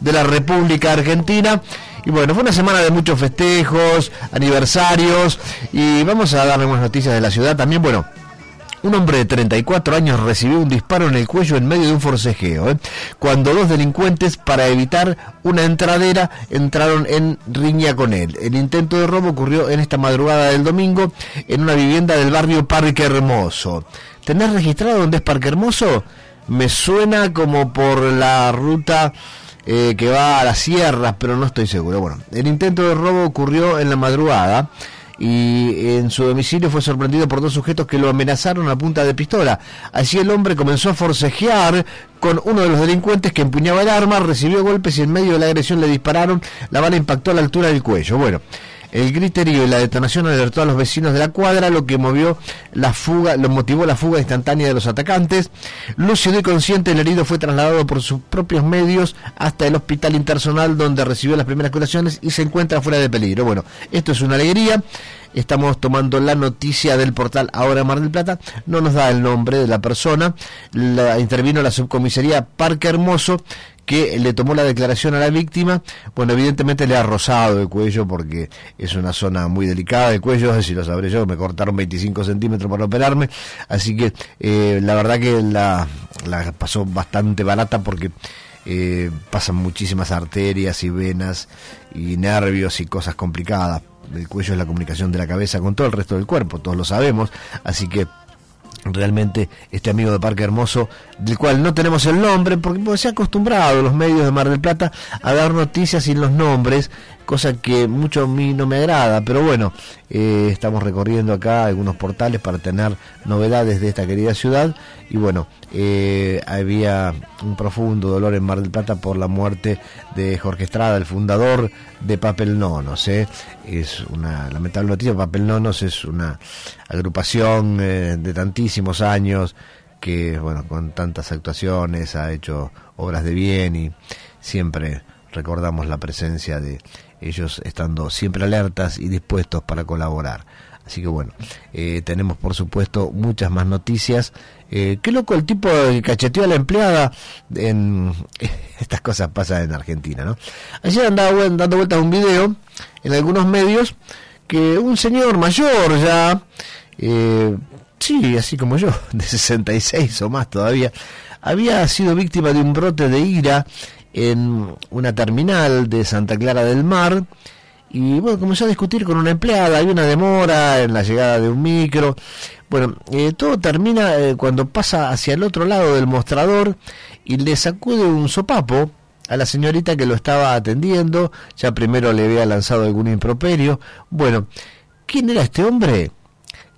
de la República Argentina. Y bueno, fue una semana de muchos festejos, aniversarios y vamos a darle unas noticias de la ciudad también. Bueno, un hombre de 34 años recibió un disparo en el cuello en medio de un forcejeo, ¿eh? cuando dos delincuentes, para evitar una entradera, entraron en riña con él. El intento de robo ocurrió en esta madrugada del domingo en una vivienda del barrio Parque Hermoso. ¿Tenés registrado dónde es Parque Hermoso? Me suena como por la ruta eh, que va a las sierras, pero no estoy seguro. Bueno, el intento de robo ocurrió en la madrugada y en su domicilio fue sorprendido por dos sujetos que lo amenazaron a punta de pistola. Así el hombre comenzó a forcejear con uno de los delincuentes que empuñaba el arma, recibió golpes y en medio de la agresión le dispararon, la bala impactó a la altura del cuello. Bueno, el griterío y la detonación alertó a los vecinos de la cuadra, lo que movió la fuga, lo motivó la fuga instantánea de los atacantes. Lúcido y consciente, el herido fue trasladado por sus propios medios hasta el hospital internacional donde recibió las primeras curaciones y se encuentra fuera de peligro. Bueno, esto es una alegría. Estamos tomando la noticia del portal Ahora Mar del Plata. No nos da el nombre de la persona. Intervino la subcomisaría Parque Hermoso que le tomó la declaración a la víctima, bueno, evidentemente le ha rozado el cuello porque es una zona muy delicada del cuello, si lo sabré yo, me cortaron 25 centímetros para operarme, así que eh, la verdad que la, la pasó bastante barata porque eh, pasan muchísimas arterias y venas y nervios y cosas complicadas. El cuello es la comunicación de la cabeza con todo el resto del cuerpo, todos lo sabemos, así que realmente este amigo de Parque Hermoso, del cual no tenemos el nombre, porque se ha acostumbrado los medios de Mar del Plata a dar noticias sin los nombres, cosa que mucho a mí no me agrada, pero bueno, eh, estamos recorriendo acá algunos portales para tener novedades de esta querida ciudad y bueno, eh, había un profundo dolor en Mar del Plata por la muerte de Jorge Estrada, el fundador de Papel Nonos. ¿eh? Es una lamentable noticia, Papel Nonos es una agrupación de tantísimos años que, bueno, con tantas actuaciones ha hecho obras de bien y siempre recordamos la presencia de ellos estando siempre alertas y dispuestos para colaborar. Así que bueno, eh, tenemos por supuesto muchas más noticias. Eh, qué loco el tipo que cacheteó a la empleada. En, estas cosas pasan en Argentina, ¿no? Ayer andaba dando vueltas un video en algunos medios que un señor mayor ya, eh, sí, así como yo, de 66 o más todavía, había sido víctima de un brote de ira en una terminal de Santa Clara del Mar y bueno, comenzó a discutir con una empleada, hay una demora en la llegada de un micro. Bueno, eh, todo termina eh, cuando pasa hacia el otro lado del mostrador y le sacude un sopapo a la señorita que lo estaba atendiendo, ya primero le había lanzado algún improperio. Bueno, ¿quién era este hombre?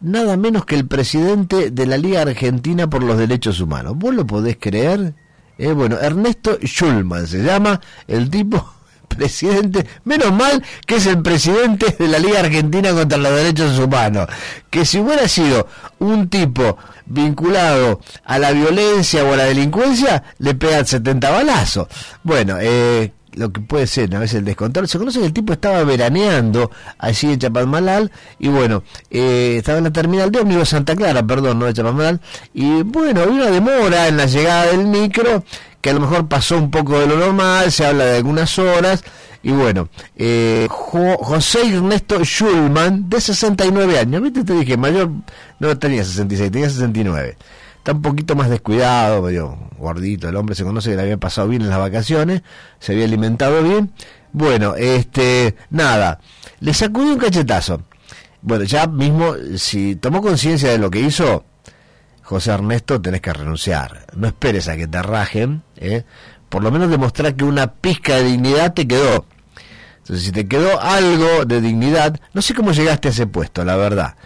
Nada menos que el presidente de la Liga Argentina por los Derechos Humanos. ¿Vos lo podés creer? Eh, bueno, Ernesto Schulman se llama el tipo presidente, menos mal que es el presidente de la Liga Argentina contra los Derechos Humanos, que si hubiera sido un tipo vinculado a la violencia o a la delincuencia, le pegan 70 balazos. Bueno, eh, lo que puede ser a veces el descontrol. Se conoce que el tipo estaba veraneando allí en Chapadmalal y bueno, eh, estaba en la terminal de ómnibus Santa Clara, perdón, no de Chapadmalal, y bueno, había una demora en la llegada del micro que a lo mejor pasó un poco de lo normal, se habla de algunas horas, y bueno, eh, José Ernesto Schulman, de 69 años, ¿viste? Te dije, mayor, no tenía 66, tenía 69 está un poquito más descuidado, medio gordito, el hombre se conoce que le había pasado bien en las vacaciones, se había alimentado bien. Bueno, este, nada, le sacudió un cachetazo. Bueno, ya mismo, si tomó conciencia de lo que hizo, José Ernesto, tenés que renunciar. No esperes a que te rajen, ¿eh? por lo menos demostrar que una pizca de dignidad te quedó. Entonces, si te quedó algo de dignidad, no sé cómo llegaste a ese puesto, la verdad.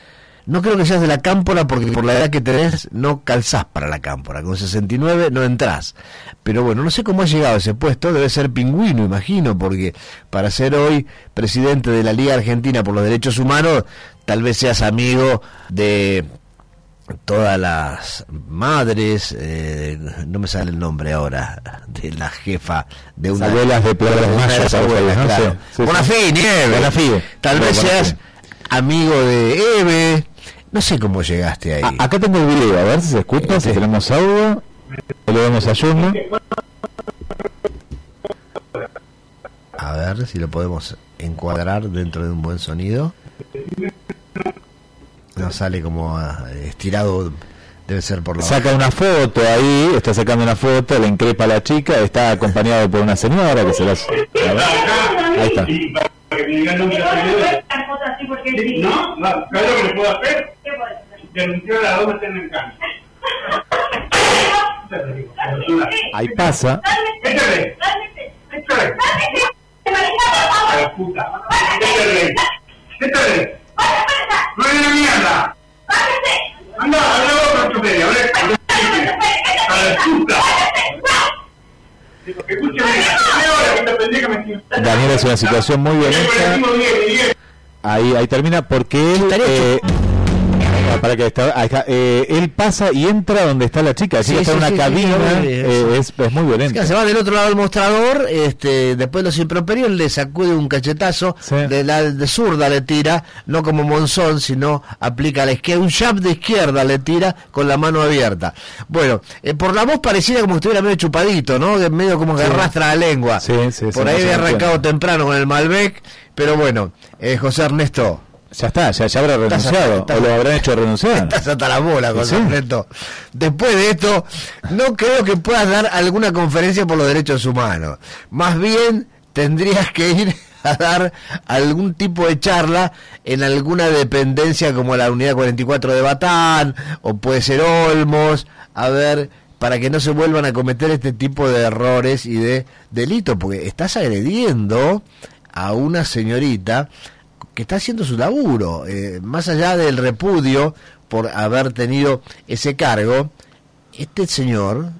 No creo que seas de la cámpora porque por la edad que tenés no calzás para la cámpora. Con 69 no entrás. Pero bueno, no sé cómo has llegado a ese puesto. Debe ser pingüino, imagino, porque para ser hoy presidente de la Liga Argentina por los Derechos Humanos, tal vez seas amigo de todas las madres, eh, no me sale el nombre ahora, de la jefa de una... Abuelas de Pedro Mayas, abuelas, claro. Nieve. Tal vez seas amigo de Eve, no sé cómo llegaste ahí. acá tengo el video, a ver si se escucha, si tenemos audio. Le vemos a Yusma. ver si lo podemos encuadrar dentro de un buen sonido. No sale como ah, estirado, debe ser por la... Saca una foto ahí, está sacando una foto, le increpa a la chica, está acompañado por una señora que se las... Ahí está. No, ¿sabes lo que le puedo hacer? Denunciar a la está en el campo. Ahí pasa. Échale, échale. A la puta. Échale. Échale. No hay una mierda. Anda, habla vos con tu media, habla. A la puta. Daniel es una situación muy violenta. Ahí, ahí termina porque él... para que está, eh, él pasa y entra donde está la chica, la Sí, está sí, una sí, cabina, eh, es, es muy Es violento. que se va del otro lado del mostrador, este, después de los improperios le sacude un cachetazo, de la de zurda le tira, no como Monzón, sino aplica a la izquierda, un jab de izquierda le tira con la mano abierta. Bueno, eh, por la voz pareciera como si estuviera medio chupadito, ¿no? Medio como que arrastra la lengua. Por ahí había arrancado temprano con el Malbec, pero bueno, eh, José Ernesto, Ya está, ya, ya habrá renunciado, estás- o lo habrán hecho renunciar. Estás hasta la bola, José Sí. Después de esto, no creo que puedas dar alguna conferencia por los derechos humanos. Más bien, tendrías que ir a dar algún tipo de charla en alguna dependencia como la Unidad 44 de Batán, o puede ser Olmos, a ver, para que no se vuelvan a cometer este tipo de errores y de delitos, porque estás agrediendo a una señorita que está haciendo su laburo, eh, más allá del repudio por haber tenido ese cargo, este señor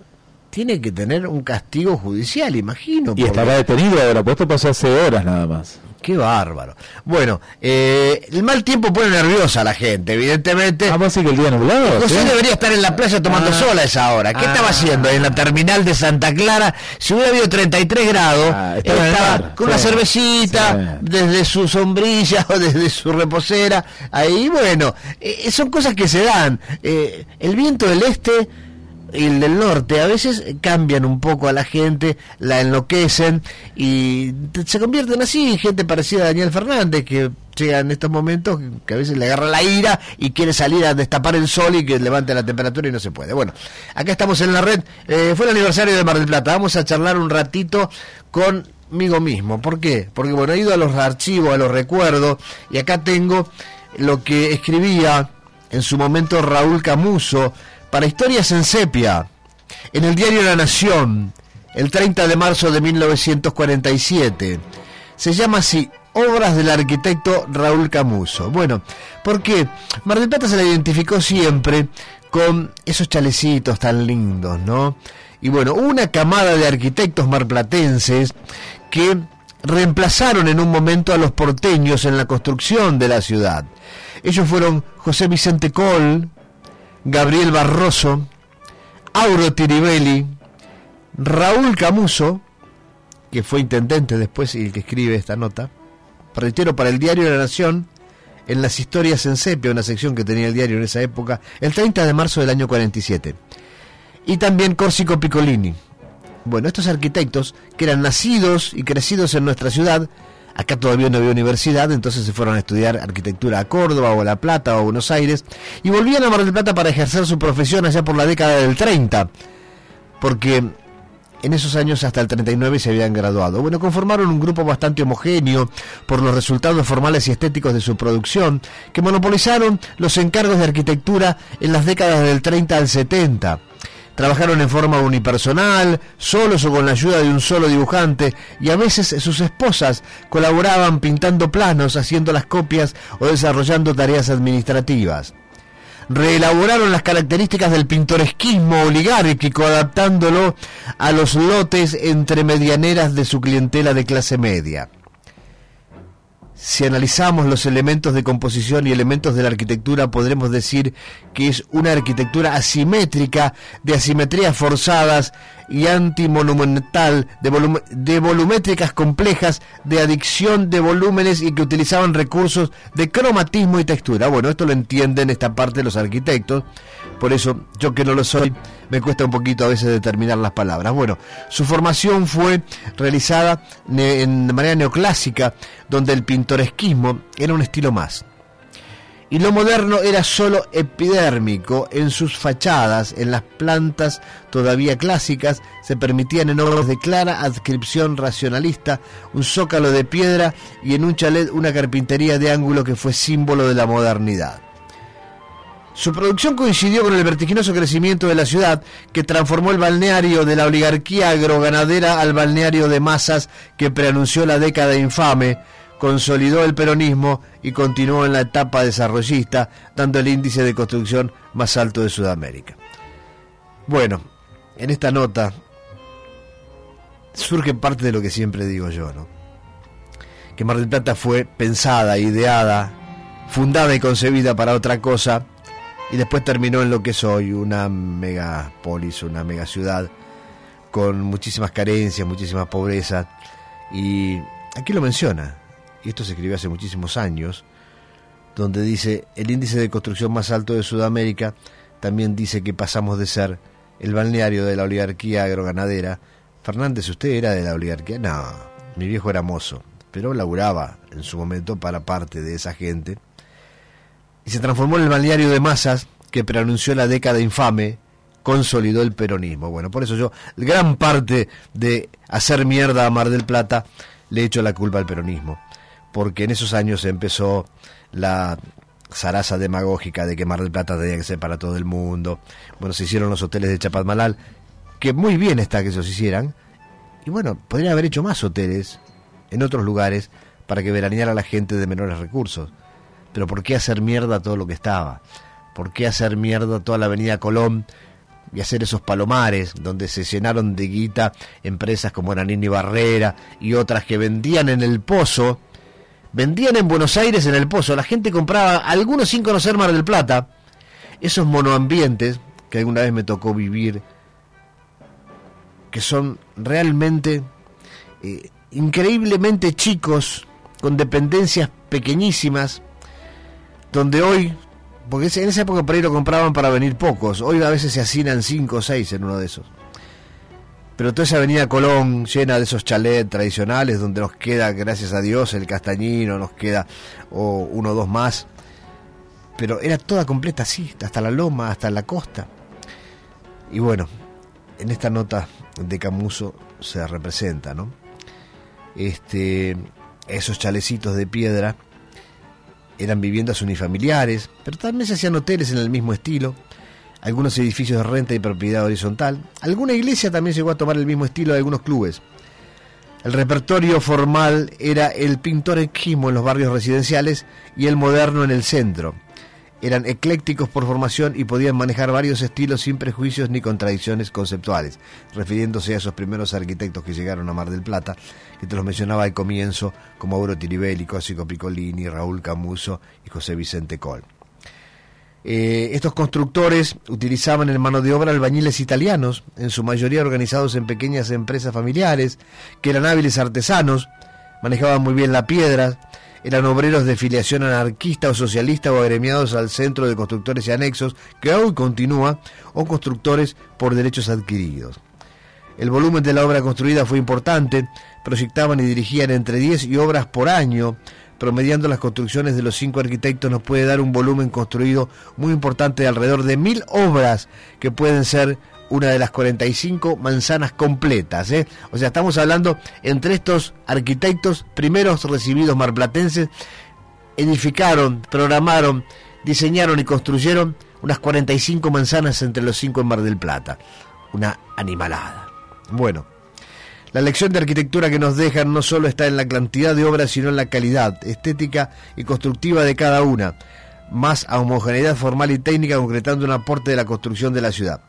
tiene que tener un castigo judicial, imagino. Y porque- estará detenido ahora, pues esto pasó hace horas nada más. Qué bárbaro. Bueno, eh, el mal tiempo pone nerviosa a la gente, evidentemente. Ah, vos sí que el día nublado. José ¿sí? debería estar en la playa tomando Ah. sol a esa hora. ¿Qué Ah. estaba haciendo en la terminal de Santa Clara? Si hubiera habido 33 grados, Ah, estaba estaba con sí. una cervecita, Sí. desde su sombrilla o desde su reposera. Ahí, bueno, eh, son cosas que se dan. Eh, el viento del este y el del norte a veces cambian un poco a la gente, la enloquecen y se convierten así en gente parecida a Daniel Fernández que llega en estos momentos que a veces le agarra la ira y quiere salir a destapar el sol y que levante la temperatura y no se puede. Bueno, acá estamos en la red. Eh, fue el aniversario de Mar del Plata. Vamos a charlar un ratito conmigo mismo. ¿Por qué? Porque bueno, he ido a los archivos, a los recuerdos y acá tengo lo que escribía en su momento Raúl Camuso para Historias en Sepia, en el diario La Nación, el 30 de marzo de 1947. Se llama así, Obras del arquitecto Raúl Camuso. Bueno, porque Mar del Plata se la identificó siempre con esos chalecitos tan lindos, ¿no? Y bueno, una camada de arquitectos marplatenses que reemplazaron en un momento a los porteños en la construcción de la ciudad. Ellos fueron José Vicente Col, Gabriel Barroso, Auro Tiribelli, Raúl Camuso, que fue intendente después y el que escribe esta nota, reitero, para el diario de la Nación, en las historias en sepia, una sección que tenía el diario en esa época, el 30 de marzo del año 47. Y también Córsico Piccolini. Bueno, estos arquitectos, que eran nacidos y crecidos en nuestra ciudad, acá todavía no había universidad, entonces se fueron a estudiar arquitectura a Córdoba o a La Plata o a Buenos Aires, y volvían a Mar del Plata para ejercer su profesión allá por la década del 30, porque en esos años hasta el 39 se habían graduado. Bueno, conformaron un grupo bastante homogéneo por los resultados formales y estéticos de su producción, que monopolizaron los encargos de arquitectura en las décadas del 30 al 70. Trabajaron en forma unipersonal, solos o con la ayuda de un solo dibujante, y a veces sus esposas colaboraban pintando planos, haciendo las copias o desarrollando tareas administrativas reelaboraron las características del pintoresquismo oligárquico adaptándolo a los lotes entre medianeras de su clientela de clase media. Si analizamos los elementos de composición y elementos de la arquitectura, podremos decir que es una arquitectura asimétrica, de asimetrías forzadas y antimonumental, de, de volumétricas complejas, de adicción de volúmenes y que utilizaban recursos de cromatismo y textura. Bueno, esto lo entienden esta parte de los arquitectos, por eso yo que no lo soy me cuesta un poquito a veces determinar las palabras. Bueno, su formación fue realizada en, de manera neoclásica, donde el pintoresquismo era un estilo más y lo moderno era solo epidérmico en sus fachadas, en las plantas todavía clásicas, se permitían en obras de clara adscripción racionalista, un zócalo de piedra y en un chalet una carpintería de ángulo que fue símbolo de la modernidad. Su producción coincidió con el vertiginoso crecimiento de la ciudad, que transformó el balneario de la oligarquía agroganadera al balneario de masas que preanunció la década infame, consolidó el peronismo y continuó en la etapa desarrollista, dando el índice de construcción más alto de Sudamérica. Bueno, en esta nota surge parte de lo que siempre digo yo, ¿no? Que Mar del Plata fue pensada, ideada, fundada y concebida para otra cosa y después terminó en lo que es hoy, una megapolis, una mega ciudad con muchísimas carencias, muchísima pobreza y aquí lo menciona, y esto se escribió hace muchísimos años, donde dice, el índice de construcción más alto de Sudamérica también dice que pasamos de ser el balneario de la oligarquía agroganadera. Fernández, ¿usted era de la oligarquía? No, mi viejo era mozo, pero laburaba en su momento para parte de esa gente. Se transformó en el balneario de masas que preanunció la década infame, consolidó el peronismo. Bueno, por eso yo, gran parte de hacer mierda a Mar del Plata, le echo la culpa al peronismo porque en esos años empezó la zaraza demagógica de que Mar del Plata tenía que ser para todo el mundo. Bueno, se hicieron los hoteles de Chapadmalal, que muy bien está que esos hicieran. Y bueno, podrían haber hecho más hoteles en otros lugares para que veraneara la gente de menores recursos. Pero ¿por qué hacer mierda todo lo que estaba? ¿Por qué hacer mierda toda la avenida Colón y hacer esos palomares donde se llenaron de guita empresas como Nanini Barrera y otras que vendían en el pozo vendían en Buenos Aires en el Pozo, la gente compraba, algunos sin conocer Mar del Plata, esos monoambientes que alguna vez me tocó vivir, que son realmente eh, increíblemente chicos, con dependencias pequeñísimas, donde hoy, porque en esa época por ahí lo compraban para venir pocos, hoy a veces se hacinan cinco o seis en uno de esos pero toda esa avenida Colón llena de esos chalets tradicionales donde nos queda, gracias a Dios, el castañino, nos queda o uno o dos más, pero era toda completa así, hasta la loma, hasta la costa. Y bueno, en esta nota de Camuso se representa, ¿no? Este, esos chalecitos de piedra eran viviendas unifamiliares, pero también se hacían hoteles en el mismo estilo algunos edificios de renta y propiedad horizontal. Alguna iglesia también llegó a tomar el mismo estilo de algunos clubes. El repertorio formal era el pintor pintoresquismo en los barrios residenciales y el moderno en el centro. Eran eclécticos por formación y podían manejar varios estilos sin prejuicios ni contradicciones conceptuales, refiriéndose a esos primeros arquitectos que llegaron a Mar del Plata, que te los mencionaba al comienzo, como Auro Tiribelli, Cosico Piccolini, Raúl Camuso y José Vicente Col. Eh, estos constructores utilizaban en mano de obra albañiles italianos, en su mayoría organizados en pequeñas empresas familiares, que eran hábiles artesanos, manejaban muy bien la piedra, eran obreros de filiación anarquista o socialista o agremiados al Centro de Constructores y Anexos, que hoy continúa, o constructores por derechos adquiridos. El volumen de la obra construida fue importante, proyectaban y dirigían entre 10 y obras por año, promediando las construcciones de los cinco arquitectos, nos puede dar un volumen construido muy importante de alrededor de mil obras que pueden ser una de las 45 manzanas completas. ¿eh? O sea, estamos hablando entre estos arquitectos, primeros recibidos marplatenses, edificaron, programaron, diseñaron y construyeron unas 45 manzanas entre los cinco en Mar del Plata. Una animalada. Bueno, la lección de arquitectura que nos dejan no solo está en la cantidad de obras, sino en la calidad estética y constructiva de cada una, más a homogeneidad formal y técnica concretando un aporte de la construcción de la ciudad.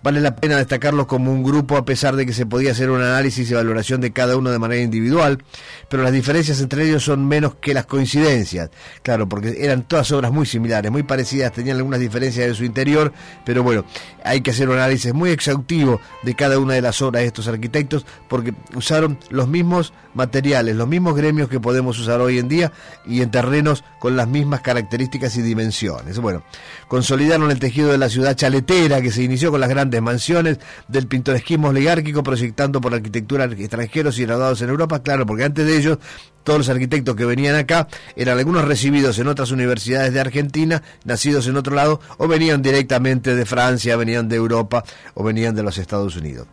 Vale la pena destacarlos como un grupo a pesar de que se podía hacer un análisis y valoración de cada uno de manera individual, pero las diferencias entre ellos son menos que las coincidencias. Claro, porque eran todas obras muy similares, muy parecidas, tenían algunas diferencias en su interior, pero bueno, hay que hacer un análisis muy exhaustivo de cada una de las obras de estos arquitectos porque usaron los mismos materiales, los mismos gremios que podemos usar hoy en día y en terrenos con las mismas características y dimensiones. Bueno, consolidaron el tejido de la ciudad chaletera que se inició con las grandes mansiones del pintoresquismo oligárquico proyectando por arquitectura extranjeros y graduados en Europa, claro, porque antes de ellos todos los arquitectos que venían acá eran algunos recibidos en otras universidades de Argentina, nacidos en otro lado, o venían directamente de Francia, venían de Europa o venían de los Estados Unidos.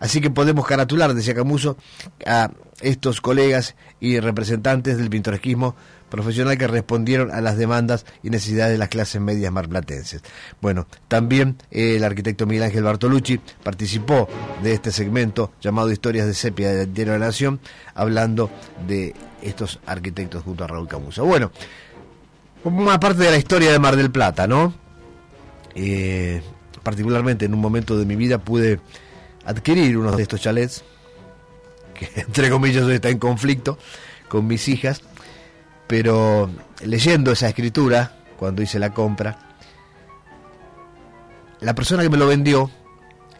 Así que podemos caratular, decía Camuso, a estos colegas y representantes del pintoresquismo profesional que respondieron a las demandas y necesidades de las clases medias marplatenses. Bueno, también el arquitecto Miguel Ángel Bartolucci participó de este segmento llamado Historias de Sepia del Diario de la Nación, hablando de estos arquitectos junto a Raúl Camuso. Bueno, una parte de la historia de Mar del Plata, ¿no? Eh, particularmente en un momento de mi vida pude adquirir uno de estos chalets, que entre comillas está en conflicto con mis hijas, pero leyendo esa escritura, cuando hice la compra, la persona que me lo vendió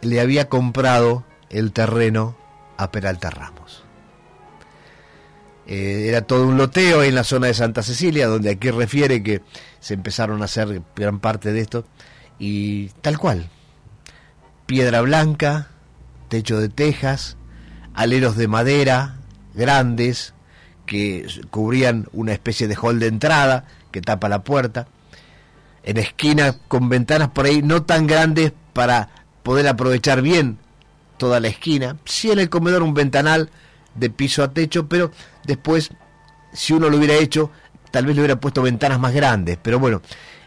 le había comprado el terreno a Peralta Ramos. Eh, era todo un loteo en la zona de Santa Cecilia, donde aquí refiere que se empezaron a hacer gran parte de esto, y tal cual, piedra blanca, techo de tejas, aleros de madera grandes que cubrían una especie de hall de entrada que tapa la puerta, en esquina con ventanas por ahí no tan grandes para poder aprovechar bien toda la esquina, sí en el comedor un ventanal de piso a techo, pero después si uno lo hubiera hecho tal vez le hubiera puesto ventanas más grandes, pero bueno,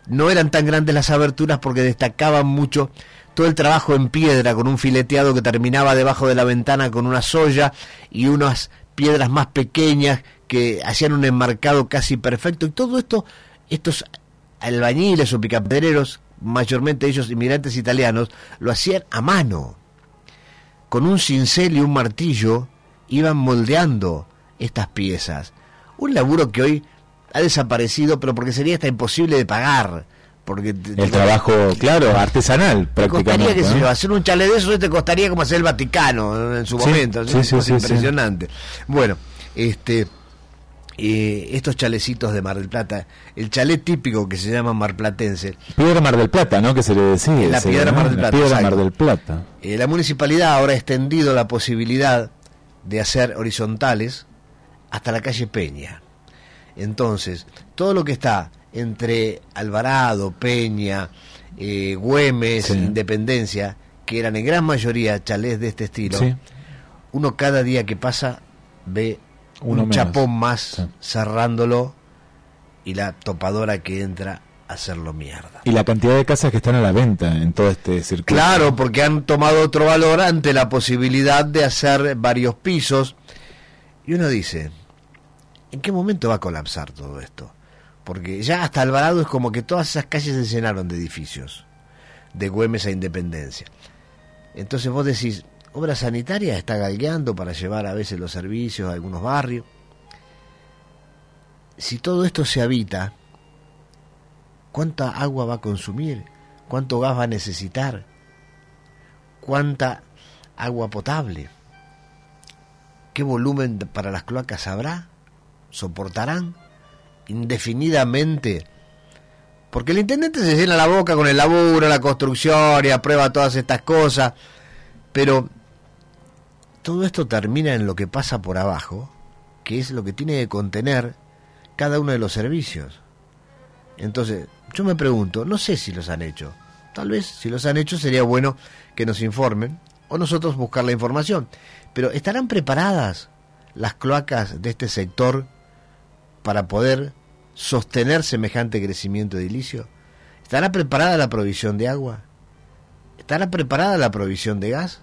no eran tan grandes las aberturas porque destacaban mucho todo el trabajo en piedra con un fileteado que terminaba debajo de la ventana con una soya y unas piedras más pequeñas que hacían un enmarcado casi perfecto. Y todo esto estos albañiles o picapedreros mayormente ellos inmigrantes italianos lo hacían a mano. Con un cincel y un martillo iban moldeando estas piezas. Un laburo que hoy ha desaparecido pero porque sería hasta imposible de pagar porque el trabajo, claro, artesanal prácticamente. Costaría, que hacer un chalet de eso te costaría como hacer el Vaticano en su momento, es impresionante. Bueno, este eh, estos chalecitos de Mar del Plata, el chalet típico que se llama marplatense. Piedra Mar del Plata, ¿no? Que se le decía. La piedra Mar del Plata. piedra Mar del Plata. Eh, la municipalidad ahora ha extendido la posibilidad de hacer horizontales hasta la calle Peña. Entonces, todo lo que está entre Alvarado, Peña, eh, Güemes, Independencia, que eran en gran mayoría chalés de este estilo, uno cada día que pasa ve un chapón más cerrándolo y la topadora que entra a hacerlo mierda. Y la cantidad de casas que están a la venta en todo este circuito. Claro, porque han tomado otro valor ante la posibilidad de hacer varios pisos. Y uno dice, ¿en qué momento va a colapsar todo esto? Porque ya hasta Alvarado es como que todas esas calles se llenaron de edificios, de Güemes a Independencia. Entonces vos decís, obra sanitaria está galgueando para llevar a veces los servicios a algunos barrios. Si todo esto se habita, ¿cuánta agua va a consumir? ¿Cuánto gas va a necesitar? ¿Cuánta agua potable? ¿Qué volumen para las cloacas habrá? ¿Soportarán? Indefinidamente. Porque el intendente se llena la boca con el laburo, la construcción y aprueba todas estas cosas. Pero todo esto termina en lo que pasa por abajo, que es lo que tiene que contener cada uno de los servicios. Entonces, yo me pregunto, no sé si los han hecho. Tal vez si los han hecho sería bueno que nos informen o nosotros buscar la información. Pero ¿estarán preparadas las cloacas de este sector para poder sostener semejante crecimiento edilicio? ¿Estará preparada la provisión de agua? ¿Estará preparada la provisión de gas?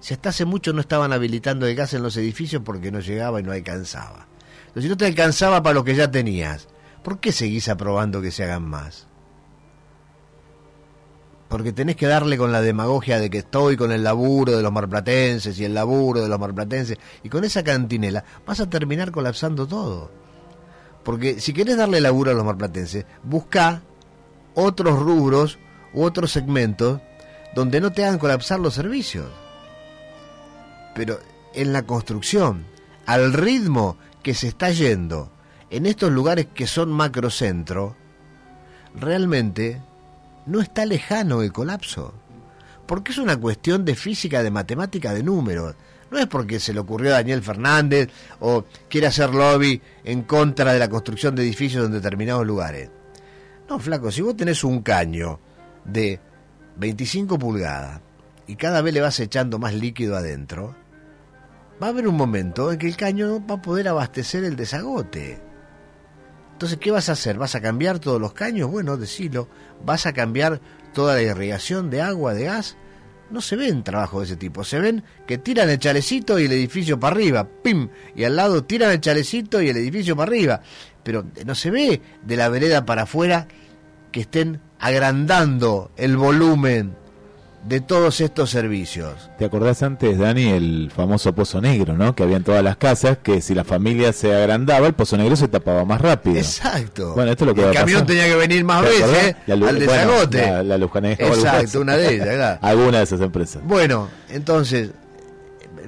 Si hasta hace mucho no estaban habilitando el gas en los edificios porque no llegaba y no alcanzaba. Entonces, si no te alcanzaba para lo que ya tenías, ¿por qué seguís aprobando que se hagan más? Porque tenés que darle con la demagogia de que estoy con el laburo de los marplatenses y el laburo de los marplatenses, y con esa cantinela vas a terminar colapsando todo. Porque si querés darle laburo a los marplatenses, busca otros rubros u otros segmentos donde no te hagan colapsar los servicios. Pero en la construcción, al ritmo que se está yendo en estos lugares que son macrocentro, realmente no está lejano el colapso. Porque es una cuestión de física, de matemática, de números. No es porque se le ocurrió a Daniel Fernández o quiere hacer lobby en contra de la construcción de edificios en determinados lugares. No, flaco, si vos tenés un caño de 25 pulgadas y cada vez le vas echando más líquido adentro, va a haber un momento en que el caño no va a poder abastecer el desagote. Entonces, ¿qué vas a hacer? ¿Vas a cambiar todos los caños? Bueno, decilo. ¿Vas a cambiar toda la irrigación de agua, de gas? No se ven trabajos de ese tipo. Se ven que tiran el chalecito y el edificio para arriba. ¡Pim! Y al lado tiran el chalecito y el edificio para arriba. Pero no se ve de la vereda para afuera que estén agrandando el volumen de todos estos servicios. ¿Te acordás antes, Dani, el famoso pozo negro, ¿no? Que había en todas las casas, que si la familia se agrandaba, el pozo negro se tapaba más rápido. Exacto. Bueno, esto es lo que el va a camión pasar. tenía que venir más ¿Te veces? La al bueno, desagote. la, la Exacto, una de ellas, claro. Alguna de esas empresas. Bueno, entonces,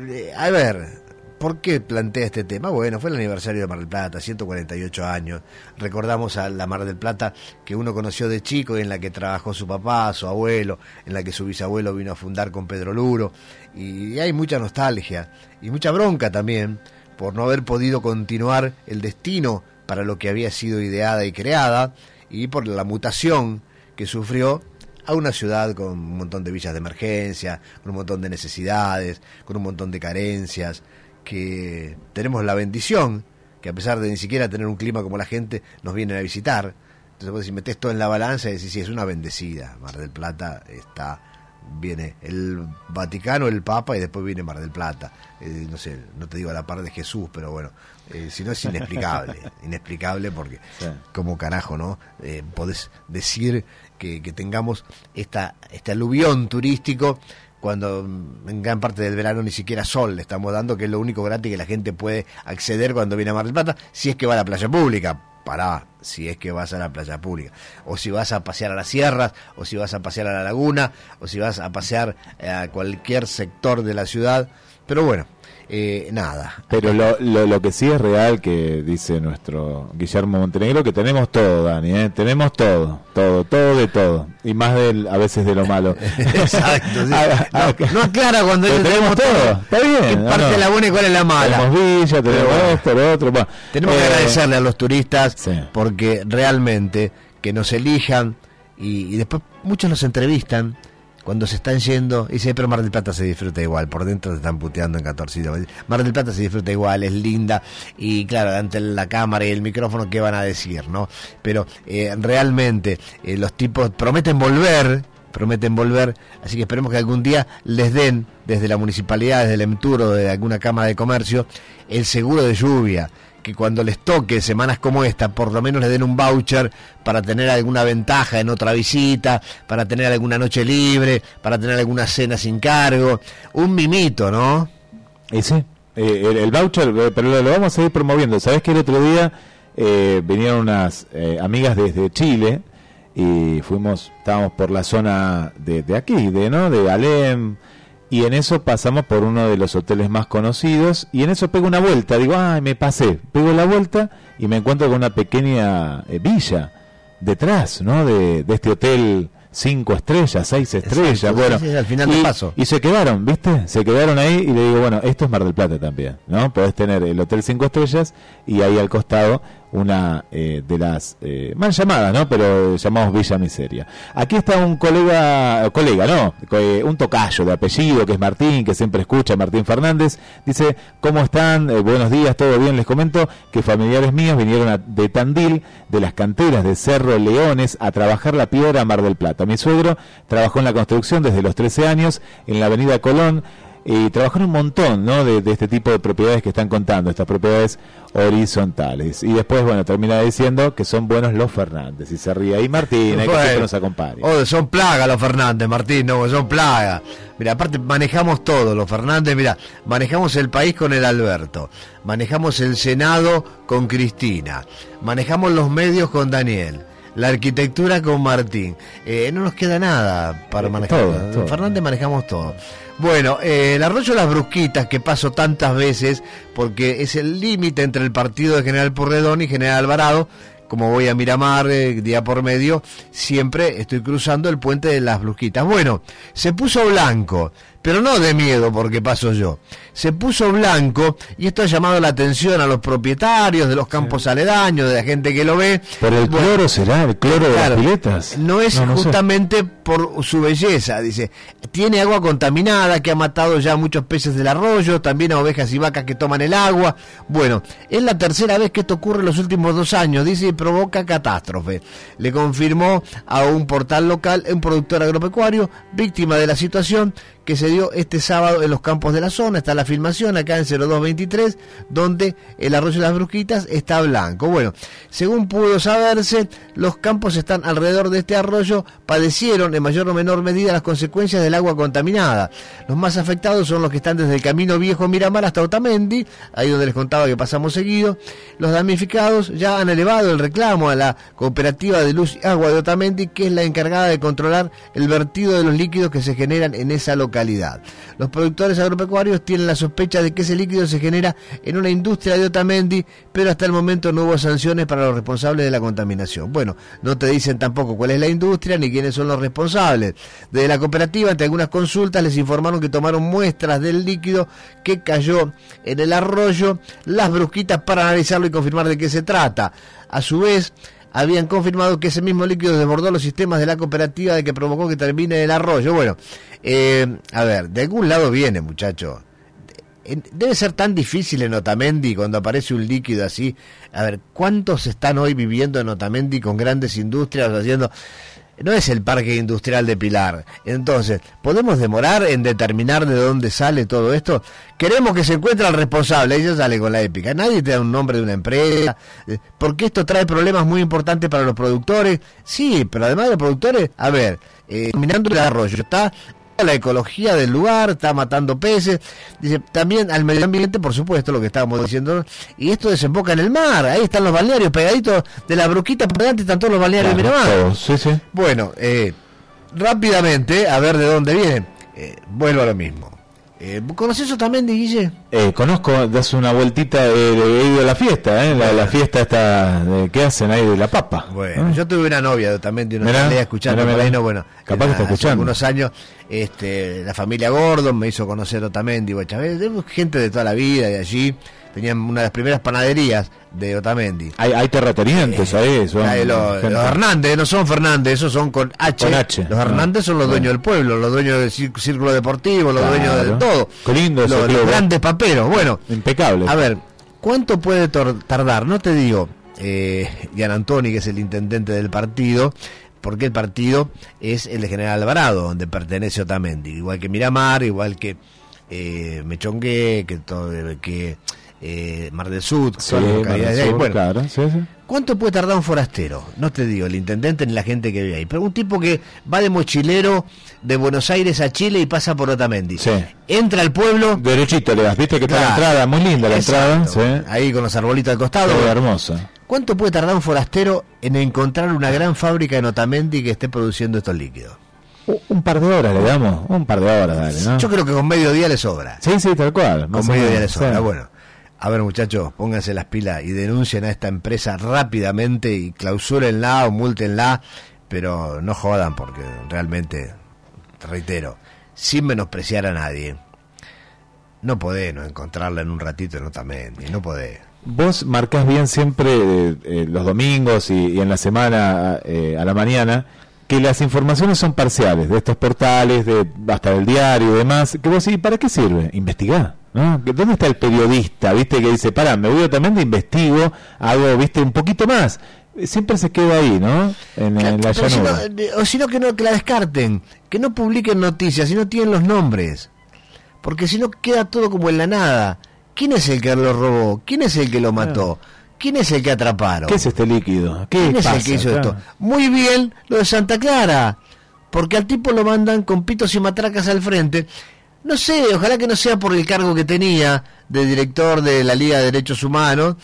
eh, a ver, ¿por qué plantea este tema? Bueno, fue el aniversario de Mar del Plata, 148 años. Recordamos a la Mar del Plata que uno conoció de chico y en la que trabajó su papá, su abuelo, en la que su bisabuelo vino a fundar con Pedro Luro. Y hay mucha nostalgia y mucha bronca también por no haber podido continuar el destino para lo que había sido ideada y creada y por la mutación que sufrió a una ciudad con un montón de villas de emergencia, con un montón de necesidades, con un montón de carencias, que tenemos la bendición, que a pesar de ni siquiera tener un clima como la gente, nos vienen a visitar. Entonces vos si metés todo en la balanza y decís, sí, es una bendecida. Mar del Plata está, viene el Vaticano, el Papa y después viene Mar del Plata. Eh, no sé, no te digo a la par de Jesús, pero bueno, eh, si no es inexplicable, inexplicable porque Sí. como carajo, ¿no? Eh, podés decir que, que tengamos esta, este aluvión turístico cuando en gran parte del verano ni siquiera sol le estamos dando, que es lo único gratis que la gente puede acceder cuando viene a Mar del Plata, si es que va a la playa pública. Pará, si es que vas a la playa pública. O si vas a pasear a las sierras, o si vas a pasear a la laguna, o si vas a pasear eh, a cualquier sector de la ciudad. Pero bueno, eh, nada. Pero lo, lo, lo que sí es real que dice nuestro Guillermo Montenegro, que tenemos todo, Dani, ¿eh? tenemos todo, todo, todo de todo. Y más del, a veces de lo malo. Exacto, sí. Ah, ah, no, no aclara cuando dice tenemos todo, está bien. ¿Qué no, parte no. la buena y cuál es la mala? Tenemos villa, tenemos bueno. esto, lo otro. bueno. Tenemos que Eh, agradecerle a los turistas sí. porque realmente que nos elijan y, y después muchos nos entrevistan cuando se están yendo y dicen, pero Mar del Plata se disfruta igual, por dentro te están puteando en 14 idiomas. Mar del Plata se disfruta igual, es linda y claro, ante la cámara y el micrófono, ¿qué van a decir? no Pero eh, realmente eh, los tipos prometen volver, prometen volver, así que esperemos que algún día les den desde la municipalidad, desde el EMTUR o de alguna cámara de comercio, el seguro de lluvia, que cuando les toque semanas como esta, por lo menos les den un voucher para tener alguna ventaja en otra visita, para tener alguna noche libre, para tener alguna cena sin cargo, un mimito, ¿no? Y sí, eh, el, voucher, eh, pero lo, vamos a ir promoviendo. Sabes que el otro día eh, vinieron unas eh, amigas desde Chile y fuimos, estábamos por la zona de, de aquí, de no, de Alem, y en eso pasamos por uno de los hoteles más conocidos y en eso pego una vuelta, digo, ay, me pasé, pego la vuelta y me encuentro con una pequeña eh, villa detrás, ¿no? De, de este hotel cinco estrellas, seis estrellas, Exacto, bueno, sí, sí, al final y, paso. y se quedaron, ¿viste? Se quedaron ahí y le digo, bueno, esto es Mar del Plata también, ¿no? Podés tener el Hotel Cinco Estrellas y ahí al costado una eh, de las eh, mal llamadas, ¿no? Pero llamamos Villa Miseria. Aquí está un colega, colega, ¿no? Eh, un tocayo de apellido que es Martín, que siempre escucha, Martín Fernández. Dice, ¿cómo están? Eh, buenos días, todo bien. Les comento que familiares míos vinieron de Tandil, de las canteras de Cerro Leones, a trabajar la piedra a Mar del Plata. Mi suegro trabajó en la construcción desde los 13 años en la avenida Colón y trabajaron un montón ¿no? de, de este tipo de propiedades que están contando, estas propiedades horizontales. Y después, bueno, termina diciendo que son buenos los Fernández. Y se ríe ahí Martín, hay que siempre nos acompaña. Oh, son plaga los Fernández, Martín, no, son plaga. Mira, aparte manejamos todo, los Fernández, mira, manejamos el país con el Alberto, manejamos el Senado con Cristina, manejamos los medios con Daniel, la arquitectura con Martín. Eh, no nos queda nada para Eh, manejar. todo, todo. Fernández manejamos todo. Bueno, eh, el arroyo Las Brusquitas, que paso tantas veces, porque es el límite entre el partido de General Porredón y General Alvarado, como voy a Miramar eh, día por medio, siempre estoy cruzando el puente de las Brusquitas. Bueno, se puso blanco, pero no de miedo porque paso yo. Se puso blanco y esto ha llamado la atención a los propietarios de los campos aledaños, de la gente que lo ve. ¿Por el Bueno, cloro será? ¿El cloro de las piletas? No es justamente por su belleza, dice. Tiene agua contaminada que ha matado ya a muchos peces del arroyo, también a ovejas y vacas que toman el agua. Bueno, es la tercera vez que esto ocurre en los últimos dos años, dice, y provoca catástrofe. Le confirmó a un portal local un productor agropecuario, víctima de la situación que se dio este sábado en los campos de la zona. Está la filmación acá en 0223, donde el arroyo de las Brusquitas está blanco. Bueno, según pudo saberse, los campos están alrededor de este arroyo padecieron en mayor o menor medida las consecuencias del agua contaminada. Los más afectados son los que están desde el camino viejo Miramar hasta Otamendi, ahí donde les contaba que pasamos seguido. Los damnificados ya han elevado el reclamo a la cooperativa de luz y agua de Otamendi, que es la encargada de controlar el vertido de los líquidos que se generan en esa localidad. Los productores agropecuarios tienen la sospecha de que ese líquido se genera en una industria de Otamendi, pero hasta el momento no hubo sanciones para los responsables de la contaminación. Bueno, no te dicen tampoco cuál es la industria ni quiénes son los responsables. Desde la cooperativa, ante algunas consultas, les informaron que tomaron muestras del líquido que cayó en el arroyo, las brusquitas para analizarlo y confirmar de qué se trata. A su vez, habían confirmado que ese mismo líquido desbordó los sistemas de la cooperativa de que provocó que termine el arroyo. Bueno, eh, a ver, de algún lado viene, muchacho. Debe ser tan difícil en Otamendi cuando aparece un líquido así. A ver, ¿cuántos están hoy viviendo en Otamendi con grandes industrias haciendo... No es el parque industrial de Pilar. Entonces, ¿podemos demorar en determinar de dónde sale todo esto? Queremos que se encuentre al responsable. Ella sale con la épica. Nadie te da un nombre de una empresa. eh, Porque esto trae problemas muy importantes para los productores. Sí, pero además de los productores, a ver, eh, el arroyo, está la ecología del lugar, está matando peces, dice, también al medio ambiente, por supuesto, lo que estábamos diciendo, y esto desemboca en el mar, ahí están los balnearios pegaditos de la bruquita, por delante están todos los balnearios de Miramar. sí, sí. Bueno, eh, rápidamente, a ver de dónde viene, eh, vuelvo a lo mismo. Eh, ¿Conoces eso también, Guille? Eh, conozco, das una vueltita, eh, he ido a la fiesta, ¿eh? La, la fiesta esta de, que hacen ahí de la papa. Bueno, yo tuve una novia también de una Mirá, escuchando mirá, mirá. no, bueno, Capaz que está hace algunos años, este, la familia Gordon me hizo conocer Otamendi, gente de toda la vida de allí, tenían una de las primeras panaderías de Otamendi. Hay, hay terratenientes ahí, son Ah, los, Hernández no son Fernández, esos son con H. Con H, Los ah, Hernández son los dueños del pueblo, los dueños del círculo deportivo, los Claro. dueños de todo. Qué lindo los, los ¿eh? grandes paperos. Bueno, Impecable. a ver, ¿cuánto puede tardar? No te digo, eh, Gian Antoni, que es el intendente del partido, porque el partido es el de General Alvarado, donde pertenece Otamendi, igual que Miramar, igual que eh, Mechongué, que, todo, que eh, Mar del Sur, Sí, localidades de ahí. Bueno, claro, sí, sí. ¿Cuánto puede tardar un forastero? No te digo, el intendente ni la gente que vive ahí. Pero un tipo que va de mochilero de Buenos Aires a Chile y pasa por Otamendi. Sí. Entra al pueblo. Derechito le das, viste que está la Claro. entrada, muy linda la Exacto. entrada, sí. Ahí con los arbolitos al costado. Todo hermosa. ¿Cuánto puede tardar un forastero en encontrar una gran fábrica en Otamendi que esté produciendo estos líquidos? Un par de horas le damos, un par de horas, dale, ¿no? Yo creo que con medio día le sobra. Sí, sí, tal cual. Con medio día le sobra. sí. Bueno, a ver muchachos, pónganse las pilas y denuncien a esta empresa rápidamente y clausúrenla o multenla, pero no jodan porque realmente, te reitero, sin menospreciar a nadie, no podés no encontrarla en un ratito en Otamendi, no podés. Vos marcás bien siempre eh, eh, los domingos y, en la semana eh, a la mañana que las informaciones son parciales de estos portales, de hasta del diario y demás. Que vos decís, ¿para qué sirve? Investigar. ¿Dónde está el periodista? ¿Viste? Que dice, pará, me voy también de investigo, hago, ¿viste? Un poquito más. Siempre se queda ahí, ¿no? En, en la llanura. eh, o si no, que no que la descarten, que no publiquen noticias si no tienen los nombres. Porque si no queda todo como en la nada. ¿Quién es el que lo robó? ¿Quién es el que lo mató? ¿Quién es el que atraparon? ¿Qué es este líquido? ¿Qué ¿Quién es pasa? el que hizo Claro. esto? Muy bien lo de Santa Clara, porque al tipo lo mandan con pitos y matracas al frente. No sé, ojalá que no sea por el cargo que tenía de director de la Liga de Derechos Humanos.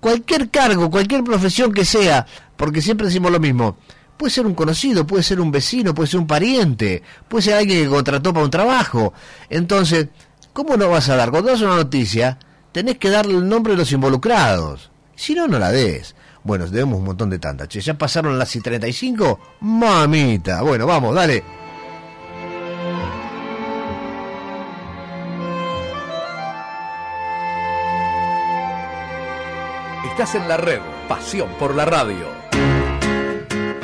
Cualquier cargo, cualquier profesión que sea, porque siempre decimos lo mismo. Puede ser un conocido, puede ser un vecino, puede ser un pariente, puede ser alguien que contrató para un trabajo. Entonces, ¿cómo no vas a dar? Cuando das una noticia, tenés que darle el nombre de los involucrados. Si no, no la des. Bueno, debemos un montón de tanta. Che, ya pasaron las y 35. Mamita. Bueno, vamos, dale. Estás en la red. Pasión por la radio.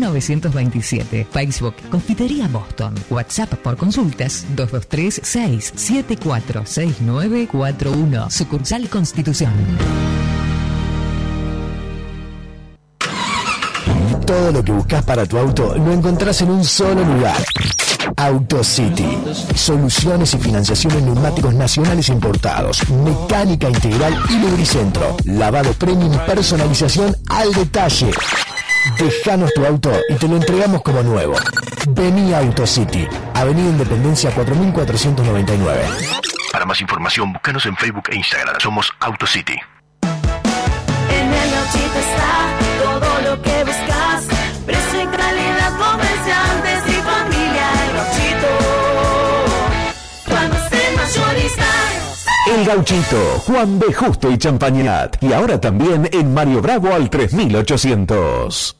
1927. Facebook Confitería Boston. WhatsApp por consultas 223-674-6941. Sucursal Constitución. Todo lo que buscas para tu auto lo encontrás en un solo lugar. AutoCity. Soluciones y financiaciones neumáticos nacionales importados. Mecánica integral y lubricentro. Lavado premium personalización al detalle. Dejanos tu auto y te lo entregamos como nuevo. Vení a AutoCity, Avenida Independencia 4499. Para más información, búscanos en Facebook e Instagram. Somos AutoCity. El Gauchito, Juan B. Justo y Champañat. Y ahora también en Mario Bravo al 3800.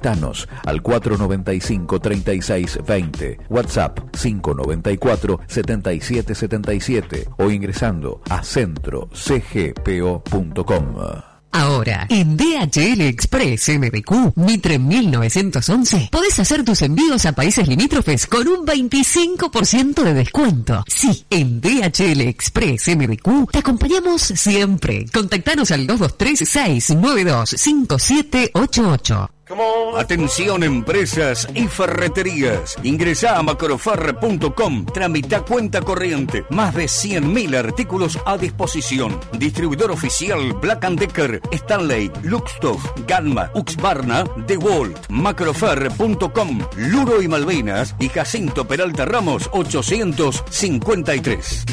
Contactanos al 495-3620, WhatsApp 594-7777 o ingresando a centrocgpo.com. Ahora, en DHL Express MBQ Mitre 1911, podés hacer tus envíos a países limítrofes con un 25% de descuento. Sí, en DHL Express MBQ te acompañamos siempre. Contactanos al 223-692-5788. Atención empresas y ferreterías. Ingresá a macroferre.com. Tramita cuenta corriente. Más de 100.000 artículos a disposición. Distribuidor oficial Black Decker, Stanley, Luxtoff, Gamma, Uxbarna, DeWalt. Macroferre.com. Luro y Malvinas y Jacinto Peralta Ramos 853.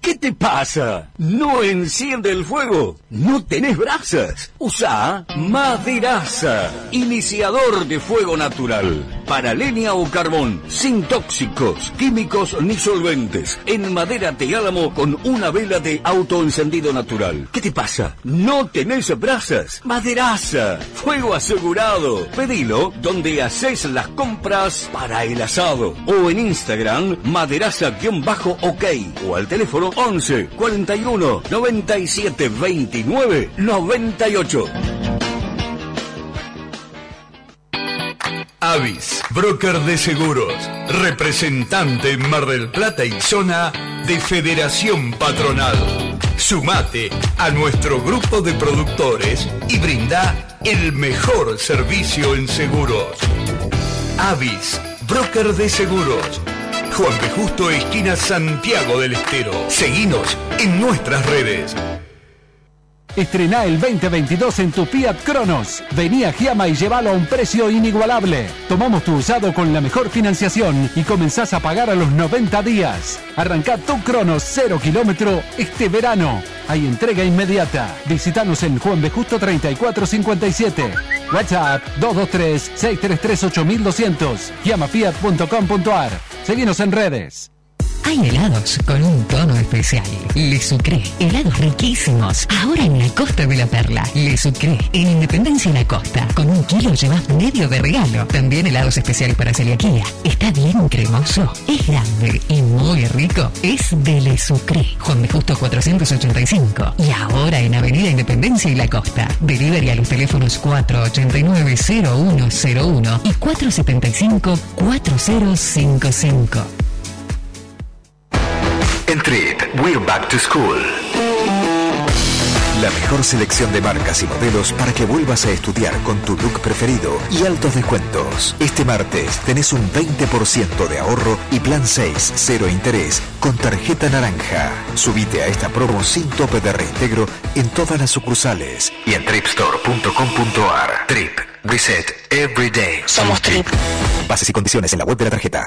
¿Qué te pasa? ¿No enciende el fuego? ¿No tenés brasas? Usa Maderaza, iniciador de fuego natural. Para leña o carbón, sin tóxicos, químicos ni solventes. En madera de álamo con una vela de autoencendido natural. ¿Qué te pasa? ¿No tenés brasas? Maderaza, fuego asegurado. Pedilo donde haces las compras para el asado. O en Instagram, maderaza-ok. O al teléfono 11 41 97 29 98. Avis, broker de seguros, representante en Mar del Plata y zona de Federación Patronal. Sumate a nuestro grupo de productores y brinda el mejor servicio en seguros. Avis, broker de seguros. Juan B. Justo, esquina Santiago del Estero. Seguinos en nuestras redes. Estrená el 2022 en tu Fiat Cronos. Vení a Giama y llévalo a un precio inigualable. Tomamos tu usado con la mejor financiación y comenzás a pagar a los 90 días. Arrancá tu Cronos 0 kilómetro este verano. Hay entrega inmediata. Visítanos en Juan B. Justo 3457. WhatsApp 223-633-8200. Giamafiat.com.ar. Seguinos en redes. Hay helados con un tono especial. Le Sucré, helados riquísimos. Ahora en la Costa de la Perla. Le Sucré, en Independencia en la Costa. Con un kilo llevas medio de regalo. También helados especiales para celiaquía. Está bien cremoso, es grande y muy rico. Es de Le Sucré. Juan de Justo 485. Y ahora en Avenida Independencia y la Costa. Delivery a los teléfonos 489-0101 y 475-4055. En Trip, We're Back to School. La mejor selección de marcas y modelos para que vuelvas a estudiar con tu look preferido y altos descuentos. Este martes tenés un 20% de ahorro y plan 6, cero interés con tarjeta naranja. Subite a esta promo sin tope de reintegro en todas las sucursales y en tripstore.com.ar. Trip, reset every day. Somos Trip. Bases y condiciones en la web de la tarjeta.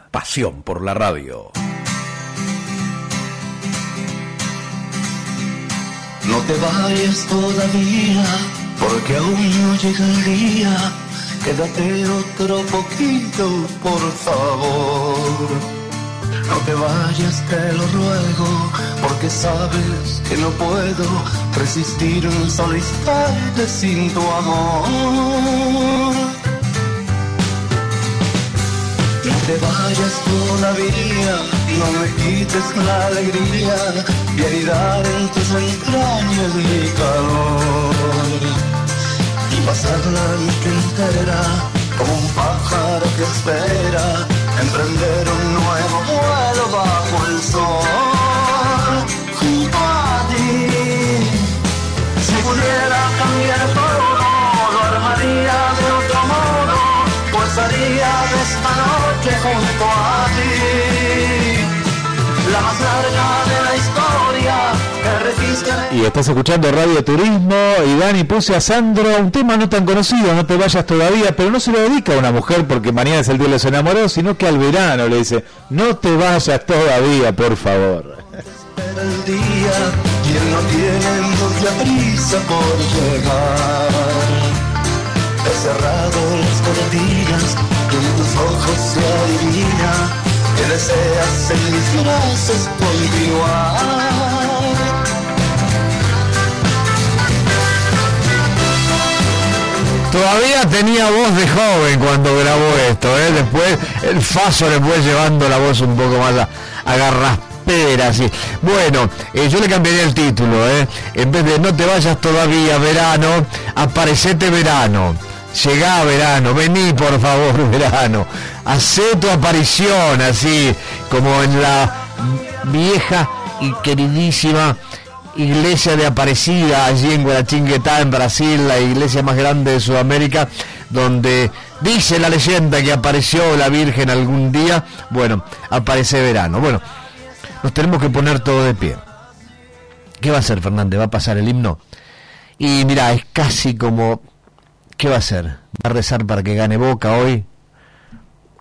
Pasión por la radio. No te vayas todavía, porque aún no llega el día. Quédate otro poquito, por favor. No te vayas, te lo ruego, porque sabes que no puedo resistir un solo instante sin tu amor. No te vayas todavía, no me quites la alegría de anidar en tus entrañas mi calor y pasar la noche entera como un pájaro que espera emprender un nuevo vuelo bajo el sol junto a ti. Si pudiera cambiar todo, lo armaría esta noche junto a ti la más larga de la historia que resiste. Y estás escuchando Radio Turismo y Dani puse a Sandro un tema no tan conocido, no te vayas todavía, pero no se lo dedica a una mujer porque mañana es el día de los enamorados, sino que al verano le dice, no te vayas todavía, por favor. Espera el día y él no tiene mucha prisa por llegar. He cerrado las cortinas Todavía tenía voz de joven cuando grabó esto, ¿eh? después el Faso le fue llevando la voz un poco más a, a. Bueno, eh, yo le cambiaría el título, ¿eh? en vez de no te vayas todavía verano, aparecete verano. Llegá verano, vení por favor verano, hacé tu aparición así, como en la vieja y queridísima iglesia de Aparecida, allí en Guarachinguetá, en Brasil, la iglesia más grande de Sudamérica, donde dice la leyenda que apareció la Virgen algún día, bueno, aparece verano. Bueno, nos tenemos que poner todo de pie. ¿Qué va a hacer Fernández? ¿Va a pasar el himno? Y mira, es casi como... ¿Qué va a hacer? ¿Va a rezar para que gane Boca hoy?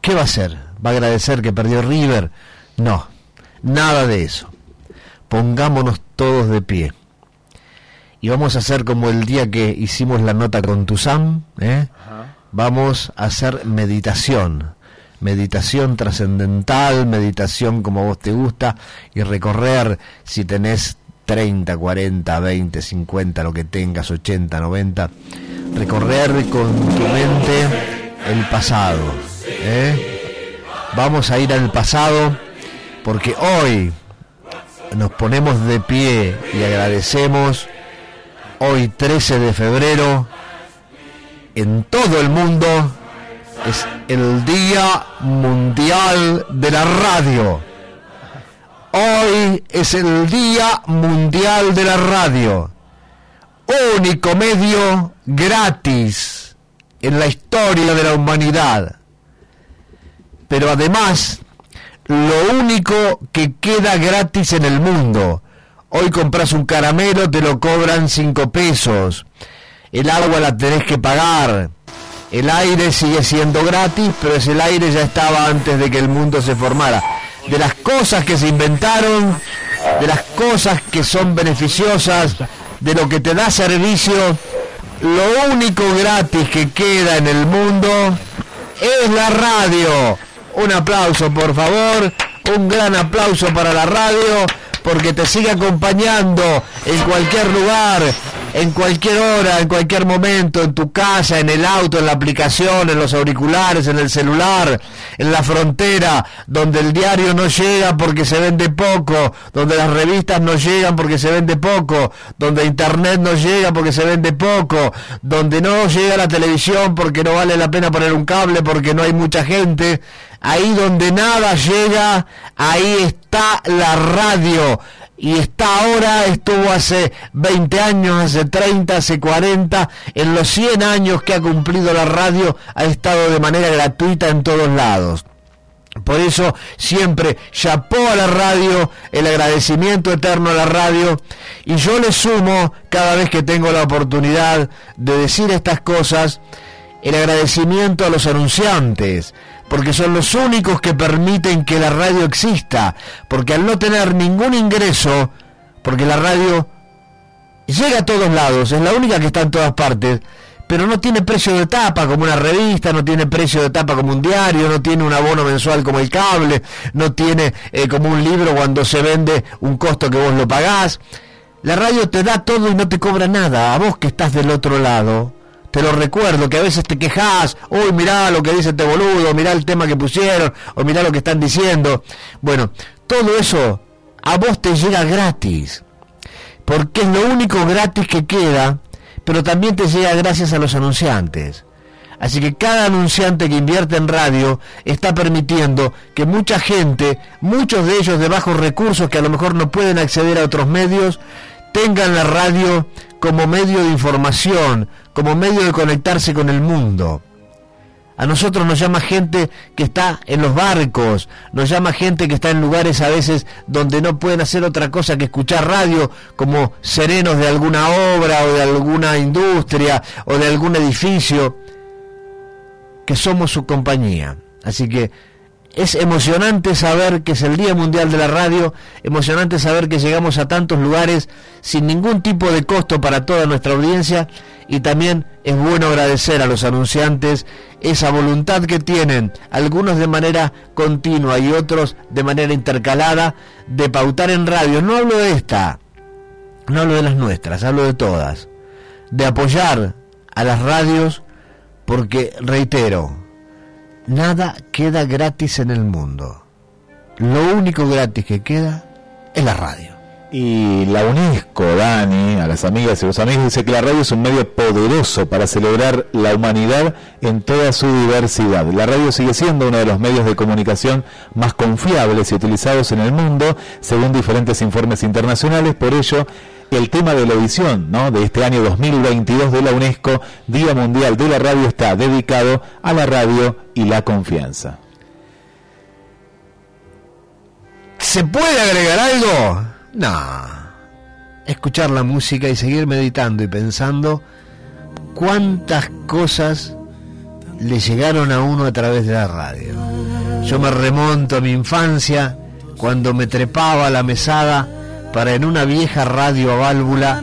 ¿Qué va a hacer? ¿Va a agradecer que perdió River? No, nada de eso. Pongámonos todos de pie. Y vamos a hacer como el día que hicimos la nota con Tuzán, ¿eh? vamos a hacer meditación, meditación trascendental, meditación como a vos te gusta, y recorrer si tenés 30, 40, 20, 50, lo que tengas, 80, 90, recorrer con tu mente el pasado. ¿eh? Vamos a ir al pasado porque hoy nos ponemos de pie y agradecemos hoy 13 de febrero en todo el mundo es el Día Mundial de la Radio. Hoy es el Día Mundial de la Radio. Único medio gratis en la historia de la humanidad. Pero además lo único que queda gratis en el mundo. Hoy compras un caramelo, te lo cobran cinco pesos. El agua la tenés que pagar. El aire sigue siendo gratis, pero ese aire ya estaba antes de que el mundo se formara. De las cosas que se inventaron, de las cosas que son beneficiosas, de lo que te da servicio, lo único gratis que queda en el mundo es la radio. Un aplauso, por favor. Un gran aplauso para la radio porque te sigue acompañando en cualquier lugar, en cualquier hora, en cualquier momento, en tu casa, en el auto, en la aplicación, en los auriculares, en el celular, en la frontera, donde el diario no llega porque se vende poco, donde las revistas no llegan porque se vende poco, donde internet no llega porque se vende poco, donde no llega la televisión porque no vale la pena poner un cable porque no hay mucha gente. Ahí donde nada llega, ahí está la radio. Y está ahora, estuvo hace 20 años, hace 30, hace 40, en los 100 años que ha cumplido la radio, ha estado de manera gratuita en todos lados. Por eso siempre chapó a la radio, el agradecimiento eterno a la radio, y yo le sumo cada vez que tengo la oportunidad de decir estas cosas, el agradecimiento a los anunciantes, porque son los únicos que permiten que la radio exista, porque al no tener ningún ingreso, porque la radio llega a todos lados, es la única que está en todas partes, pero no tiene precio de tapa como una revista, no tiene precio de tapa como un diario, no tiene un abono mensual como el cable, no tiene eh, como un libro cuando se vende un costo que vos lo pagás. La radio te da todo y no te cobra nada, a vos que estás del otro lado te lo recuerdo, que a veces te quejas, uy, mirá lo que dice este boludo, mirá el tema que pusieron, o mirá lo que están diciendo. Bueno, todo eso a vos te llega gratis, porque es lo único gratis que queda, pero también te llega gracias a los anunciantes. Así que cada anunciante que invierte en radio está permitiendo que mucha gente, muchos de ellos de bajos recursos que a lo mejor no pueden acceder a otros medios, tengan la radio como medio de información, como medio de conectarse con el mundo. A nosotros nos llama gente que está en los barcos, nos llama gente que está en lugares a veces donde no pueden hacer otra cosa que escuchar radio, como serenos de alguna obra o de alguna industria o de algún edificio, que somos su compañía. Así que es emocionante saber que es el Día Mundial de la Radio, emocionante saber que llegamos a tantos lugares sin ningún tipo de costo para toda nuestra audiencia y también es bueno agradecer a los anunciantes esa voluntad que tienen, algunos de manera continua y otros de manera intercalada, de pautar en radio. No hablo de esta, no hablo de las nuestras, hablo de todas, de apoyar a las radios porque, reitero, Nada queda gratis en el mundo. Lo único gratis que queda es la radio. Y la UNESCO, Dani, a las amigas y los amigos, dice que la radio es un medio poderoso para celebrar la humanidad en toda su diversidad. La radio sigue siendo uno de los medios de comunicación más confiables y utilizados en el mundo, según diferentes informes internacionales. Por ello, el tema de la edición ¿no? de este año 2022 de la UNESCO, Día Mundial de la Radio, está dedicado a la radio y la confianza. ¿Se puede agregar algo? No. Escuchar la música y seguir meditando y pensando cuántas cosas le llegaron a uno a través de la radio. Yo me remonto a mi infancia cuando me trepaba a la mesada para en una vieja radio a válvula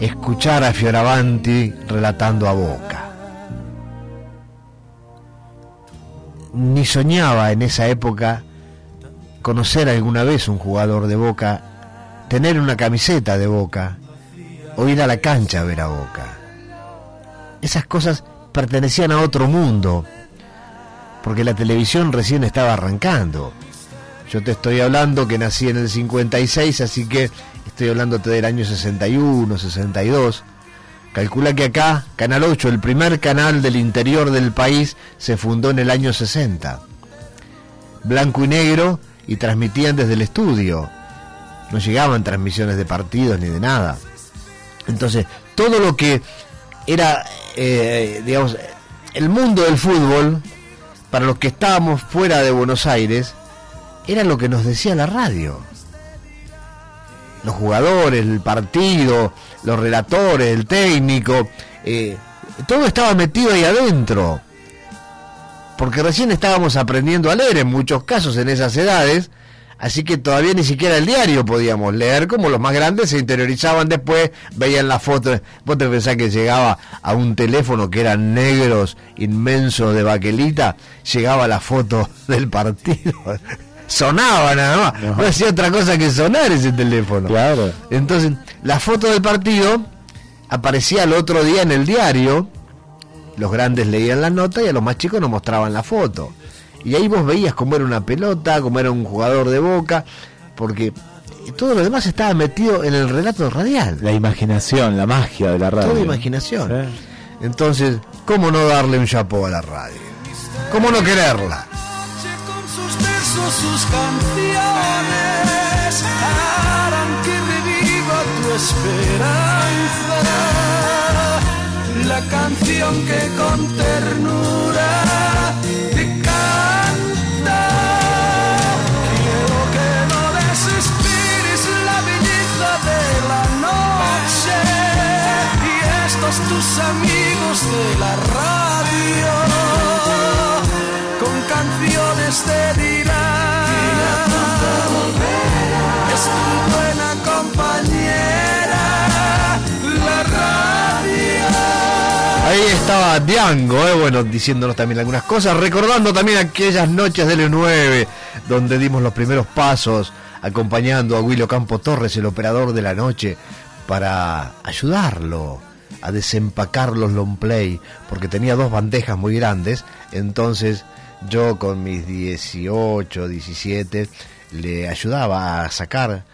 escuchar a Fioravanti relatando a Boca. Ni soñaba en esa época conocer alguna vez un jugador de Boca, tener una camiseta de Boca o ir a la cancha a ver a Boca. Esas cosas pertenecían a otro mundo, porque la televisión recién estaba arrancando. Yo te estoy hablando que nací en el 56, así que estoy hablándote del año 61, 62. Calcula que acá, Canal 8, el primer canal del interior del país, se fundó en el año 60. Blanco y negro y transmitían desde el estudio. No llegaban transmisiones de partidos ni de nada. Entonces, todo lo que era, eh, digamos, el mundo del fútbol, para los que estábamos fuera de Buenos Aires, era lo que nos decía la radio. Los jugadores, el partido, los relatores, el técnico, eh, todo estaba metido ahí adentro. Porque recién estábamos aprendiendo a leer en muchos casos en esas edades, así que todavía ni siquiera el diario podíamos leer, como los más grandes se interiorizaban después, veían la foto. Vos te pensás que llegaba a un teléfono que eran negros, inmensos de baquelita, llegaba la foto del partido. Sonaba nada más, no. hacía otra cosa que sonar ese teléfono. Claro. Entonces, la foto del partido aparecía el otro día en el diario, los grandes leían la nota y a los más chicos nos mostraban la foto. Y ahí vos veías cómo era una pelota, cómo era un jugador de boca, porque todo lo demás estaba metido en el relato radial. La imaginación, la magia de la radio. Toda imaginación. Entonces, ¿cómo no darle un chapó a la radio? ¿Cómo no quererla? Versos, sus canciones harán que reviva tu esperanza. La canción que con ternura te canta. Quiero que no desesperes la belleza de la noche y estos tus amigos de la radio con canciones te dirán buena compañera la Ahí estaba Diango, eh, bueno, diciéndonos también algunas cosas, recordando también aquellas noches del 9 donde dimos los primeros pasos, acompañando a Willo Campo Torres, el operador de la noche, para ayudarlo a desempacar los long play, porque tenía dos bandejas muy grandes, entonces yo con mis 18, 17, le ayudaba a sacar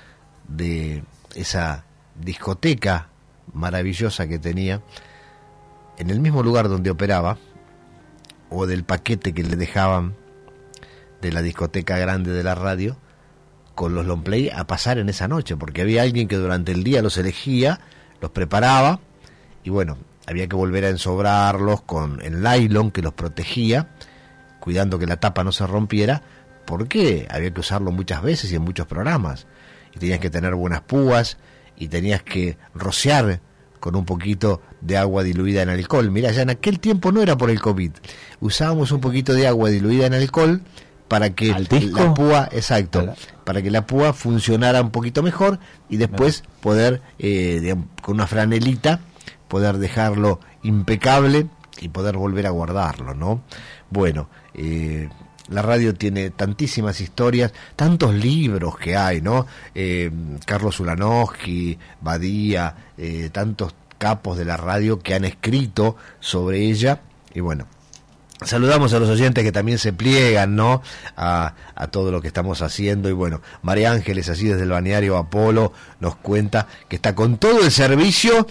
de esa discoteca maravillosa que tenía, en el mismo lugar donde operaba, o del paquete que le dejaban de la discoteca grande de la radio, con los long play a pasar en esa noche, porque había alguien que durante el día los elegía, los preparaba, y bueno, había que volver a ensobrarlos con el nylon que los protegía, cuidando que la tapa no se rompiera, porque había que usarlo muchas veces y en muchos programas. Y tenías que tener buenas púas y tenías que rociar con un poquito de agua diluida en alcohol. Mira, ya en aquel tiempo no era por el COVID. Usábamos un poquito de agua diluida en alcohol para que la púa, exacto, para que la púa funcionara un poquito mejor y después poder, eh, con una franelita, poder dejarlo impecable y poder volver a guardarlo, ¿no? Bueno, eh, la radio tiene tantísimas historias, tantos libros que hay, ¿no? Eh, Carlos Ulanowski, Badía, eh, tantos capos de la radio que han escrito sobre ella. Y bueno, Saludamos a los oyentes que también se pliegan, ¿no? A, todo lo que estamos haciendo. Y bueno, María Ángeles, así desde el balneario Apolo, nos cuenta que está con todo el servicio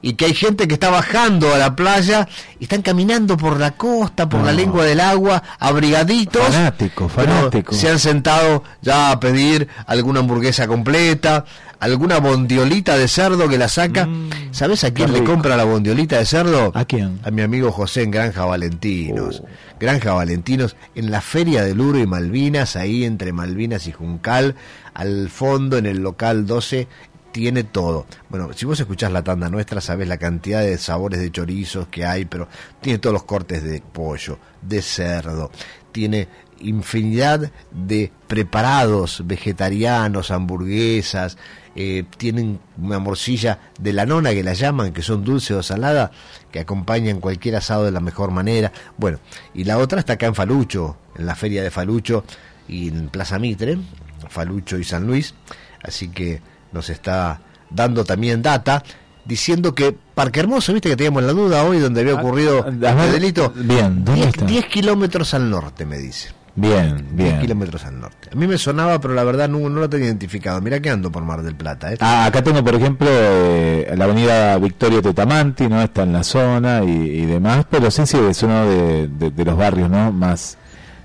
y que hay gente que está bajando a la playa y están caminando por la costa, por la lengua del agua, abrigaditos. Fanático, fanático. Se han sentado ya a pedir alguna hamburguesa completa, alguna bondiolita de cerdo que la saca. Mm, ¿Sabes a quién le compra la bondiolita de cerdo? ¿A quién? A mi amigo José en Granja Valentinos. Granja Valentinos en la Feria del Uro y Malvinas, ahí entre Malvinas y Juncal, al fondo en el local 12 tiene todo. Bueno, si vos escuchás la tanda nuestra, sabés la cantidad de sabores de chorizos que hay, pero tiene todos los cortes de pollo, de cerdo, tiene infinidad de preparados vegetarianos, hamburguesas, eh, tienen una morcilla de la nona que la llaman, que son dulce o salada, que acompañan cualquier asado de la mejor manera. Bueno, y la otra está acá en Falucho, en la feria de Falucho y en Plaza Mitre, Falucho y San Luis, así que nos está dando también data diciendo que Parque Hermoso, viste que teníamos la duda hoy donde había ocurrido el delito. Bien, ¿dónde 10, está? 10 kilómetros al norte, me dice. Bien, 10 bien. kilómetros al norte. A mí me sonaba, pero la verdad no, no lo tenía identificado. Mira que ando por Mar del Plata. ¿eh? Ah, acá tengo, por ejemplo, eh, la avenida Victorio Tetamanti, ¿no? Está en la zona y, y demás, pero sí, sí, es uno de, de- de los barrios, ¿no? Más...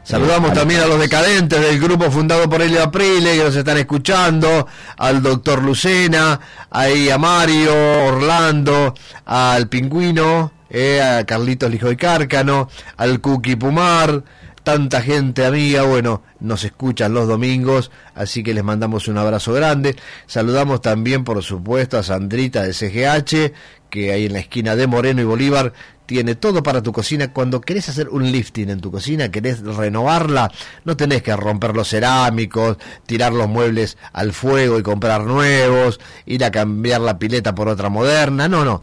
Saludamos eh, también a los decadentes del grupo fundado por Elio Aprile que nos están escuchando, al doctor Lucena, ahí a Mario, Orlando, al Pingüino, eh, a Carlitos Lijo y Cárcano, al Cookie Pumar, tanta gente amiga, bueno, nos escuchan los domingos, así que les mandamos un abrazo grande. Saludamos también, por supuesto, a Sandrita de CGH, que ahí en la esquina de Moreno y Bolívar tiene todo para tu cocina. Cuando querés hacer un lifting en tu cocina, querés renovarla, no tenés que romper los cerámicos, tirar los muebles al fuego y comprar nuevos, ir a cambiar la pileta por otra moderna, no, no.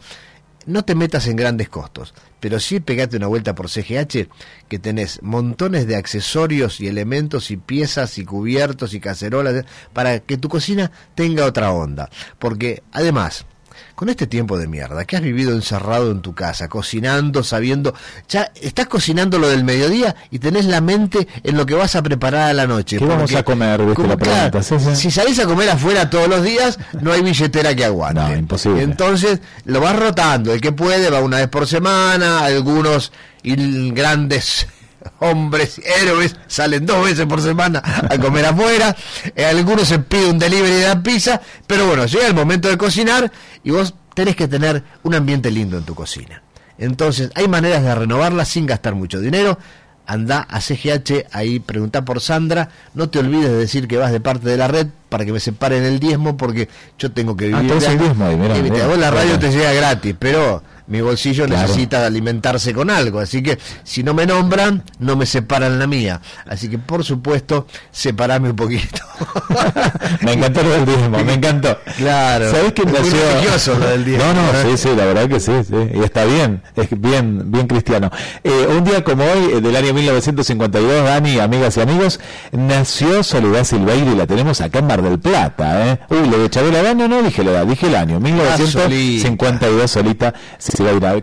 No te metas en grandes costos, pero sí pegate una vuelta por CGH, que tenés montones de accesorios y elementos y piezas y cubiertos y cacerolas para que tu cocina tenga otra onda. Porque además, con este tiempo de mierda que has vivido encerrado en tu casa, cocinando, sabiendo, ya estás cocinando lo del mediodía y tenés la mente en lo que vas a preparar a la noche. ¿Qué vamos a comer? ¿Viste como, la pregunta? claro, Sí, sí. Si salís a comer afuera todos los días, no hay billetera que aguante. No, imposible. Entonces lo vas rotando. El que puede va una vez por semana, algunos grandes hombres héroes salen dos veces por semana a comer afuera, eh, algunos se pide un delivery de la pizza, pero bueno, llega el momento de cocinar y vos tenés que tener un ambiente lindo en tu cocina. Entonces, hay maneras de renovarla sin gastar mucho dinero. Anda a CGH, ahí pregunta por Sandra. No te olvides de decir que vas de parte de la red para que me separen el diezmo porque yo tengo que Ah, vivir. de- el diezmo ahí, mirá, Y, viste, mirá. a vos la radio te llega gratis, pero mi bolsillo Claro. necesita alimentarse con algo. Así que si no me nombran, no me separan la mía. Así que por supuesto, separame un poquito. Me encantó lo del diezmo, me encantó. Claro. ¿Sabés nació? religioso lo del diezmo, No, no, ¿eh? sí, sí, la verdad que sí, sí. Y está bien, es bien, bien cristiano. Eh, un día como hoy, eh, del año 1952, Dani, amigas y amigos, nació Soledad Silveira y la tenemos acá en Mar del Plata, ¿eh? Uy, lo de Chabela Dano no dije la edad, dije el año, 1952, Solita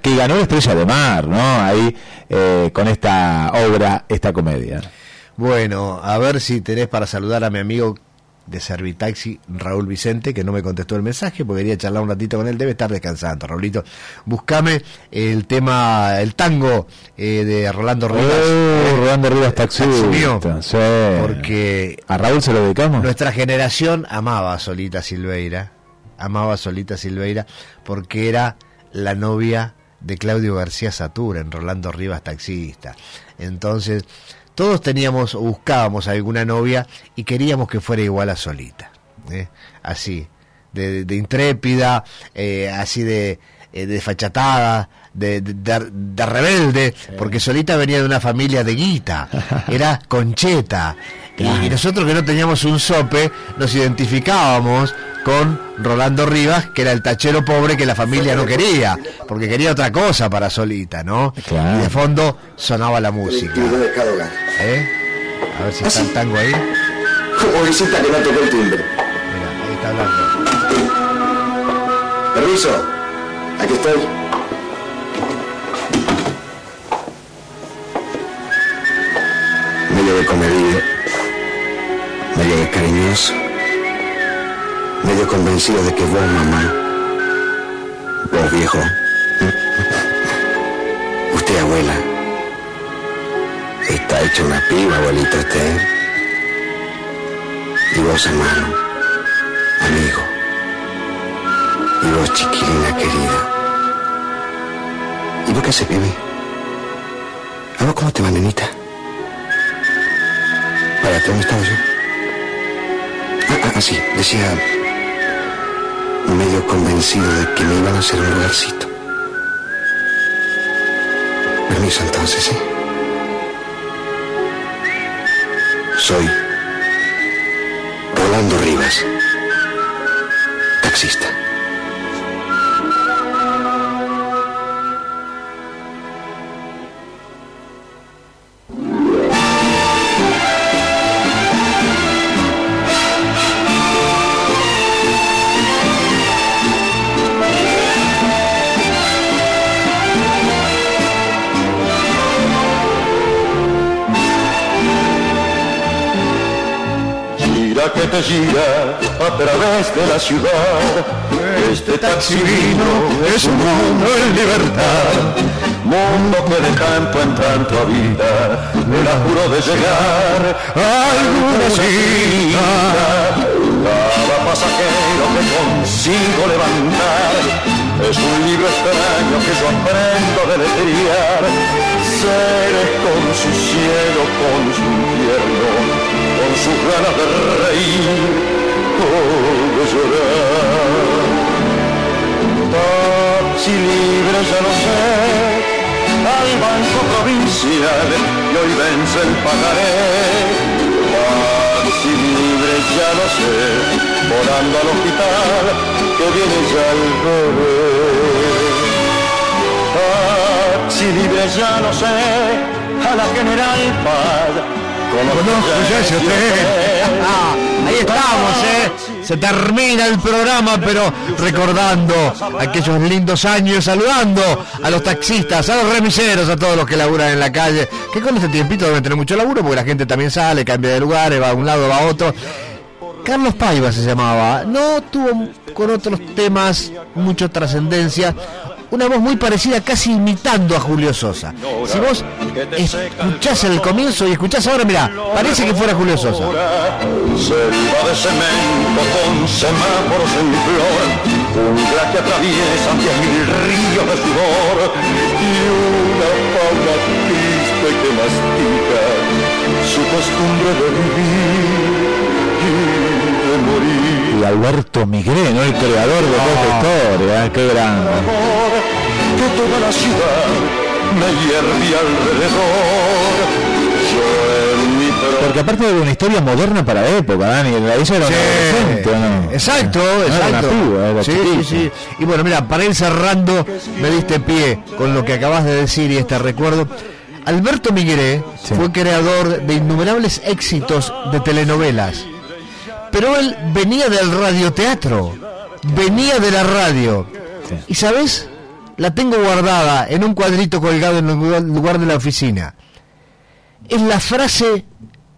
Que ganó la Estrella de Mar, ¿no? Ahí, eh, con esta obra, esta comedia. Bueno, a ver si tenés para saludar a mi amigo de Servitaxi, Raúl Vicente, que no me contestó el mensaje porque quería charlar un ratito con él, debe estar descansando, Raulito. Buscame el tema, el tango eh, de Rolando Rivas. Oh, Rolando Rivas Taxi mío. taxista, sí. Porque a Raúl se lo dedicamos. Nuestra generación amaba a Solita Silveira, amaba a Solita Silveira porque era la novia de Claudio García Satura en Rolando Rivas Taxista. Entonces, todos teníamos o buscábamos alguna novia y queríamos que fuera igual a Solita. ¿eh? Así, de, de intrépida, eh, así de, eh, de fachatada, de, de- de- de rebelde, porque Solita venía de una familia de guita, era concheta. Y, y nosotros que no teníamos un sope, nos identificábamos con Rolando Rivas, que era el tachero pobre que la familia no quería, porque quería otra cosa para Solita, ¿no? Y de fondo sonaba la música. ¿Eh? A ver si está el tango ahí. Como visita que no tocó el timbre. Mira, ahí está hablando. Permiso. Aquí estoy. Medio de comedido. De cariñoso. Medio convencido de que vos, mamá. Vos, viejo. Usted, abuela. Está hecho una piba, abuelito usted. Y vos, hermano. Amigo. Y vos, chiquilina querida. ¿Y vos qué haces, bebé? ¿A vos cómo te va, nenita? Para, ¿dónde estaba yo? Ah, ah, ah, decía... Medio convencido de que me iban a hacer un lugarcito. Permiso entonces, ¿sí? Soy... Rolando Rivas. Taxista. Te a través de la ciudad. Este taxi vino es un mundo en libertad. Mundo que de tanto en tanto habita, me la juro de llegar a alguna. Cada pasajero que consigo levantar es un libro extraño que yo aprendo a deletrear. seres con su cielo, con su infierno, con sus ganas de reír o de llorar. Taxi libre ya lo sé, al banco provincial y hoy vence el pagaré. Taxi libre ya lo sé, volando al hospital que viene ya el bebé. Taxi libre ya lo sé, a la General Paz. Conozco ya ese hotel. Ah, ahí estamos, ¿eh? Se termina el programa, pero recordando aquellos lindos años, saludando a los taxistas, a los remiseros, a todos los que laburan en la calle, que con este tiempito deben tener mucho laburo, porque la gente también sale, cambia de lugares, va a un lado, va a otro. Carlos Paiva se llamaba, no tuvo con otros temas mucha trascendencia, una voz muy parecida, casi imitando a Julio Sosa. Si escuchás el comienzo y escuchás ahora, mirá, parece que fuera Julio Sosa. Selva de cemento con semáforos en flor, jungla que atraviesa diez mil ríos de sudor y una fauna triste que mastica su costumbre de vivir y de morir. Y Alberto Migré, ¿no? El creador de toda esta historia, ¿eh? qué grande. Amor, que toda la ciudad me hierve alrededor. Yo en mi pro- Porque aparte de una historia moderna para la época, Dani, ella era un adolescente. Exacto, No era exacto. una piba, era sí, chiquita. sí, sí. Y bueno, mira, para ir cerrando, me diste pie con lo que acabas de decir y este recuerdo. Alberto Migueré fue creador de innumerables éxitos de telenovelas. Pero él venía del radioteatro, venía de la radio. ¿Y sabes? La tengo guardada en un cuadrito colgado en el lugar- de la oficina. Es la frase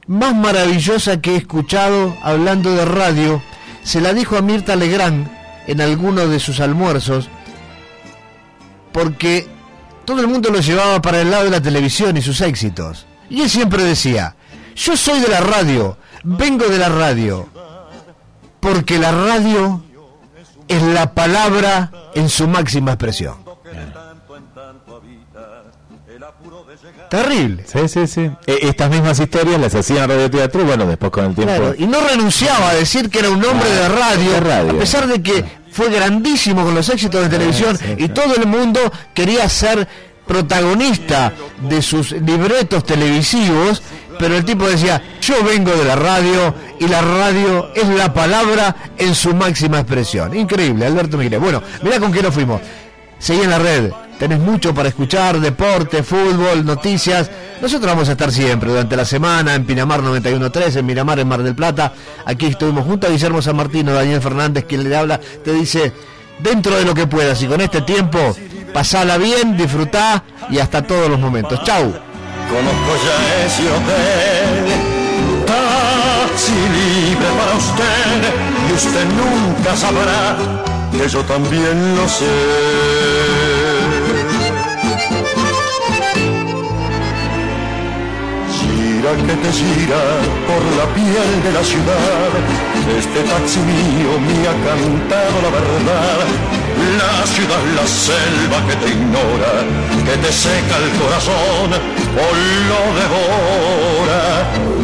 más maravillosa que he escuchado hablando de radio. Se la dijo a Mirta Legrand en alguno de sus almuerzos, porque todo el mundo lo llevaba para el lado de la televisión y sus éxitos. Y él siempre decía, yo soy de la radio, vengo de la radio, porque la radio es la palabra en su máxima expresión. Terrible. Sí, sí, sí. E- estas mismas historias las hacían en radioteatro y bueno, después con el tiempo... Claro, y no renunciaba a decir que era un hombre de radio, de radio. a pesar de que fue grandísimo con los éxitos de televisión y todo el mundo quería ser protagonista de sus libretos televisivos, pero el tipo decía, yo vengo de la radio y la radio es la palabra en su máxima expresión. Increíble, Alberto Miguel. Bueno, mirá con qué nos fuimos. Seguí en la red, tenés mucho para escuchar, deporte, fútbol, noticias. Nosotros vamos a estar siempre durante la semana en Pinamar 91.3, en Miramar, en Mar del Plata. Aquí estuvimos junto a Guillermo San Martino, Daniel Fernández, quien le habla, te dice, dentro de lo que puedas y con este tiempo, pasala bien, disfrutá y hasta todos los momentos. Chau. Conozco ya ese hotel, taxi libre para usted, y usted nunca sabrá que yo también lo sé. Que te gira por la piel de la ciudad, este taxi mío me ha cantado la verdad. La ciudad, la selva que te ignora, que te seca el corazón o lo devora.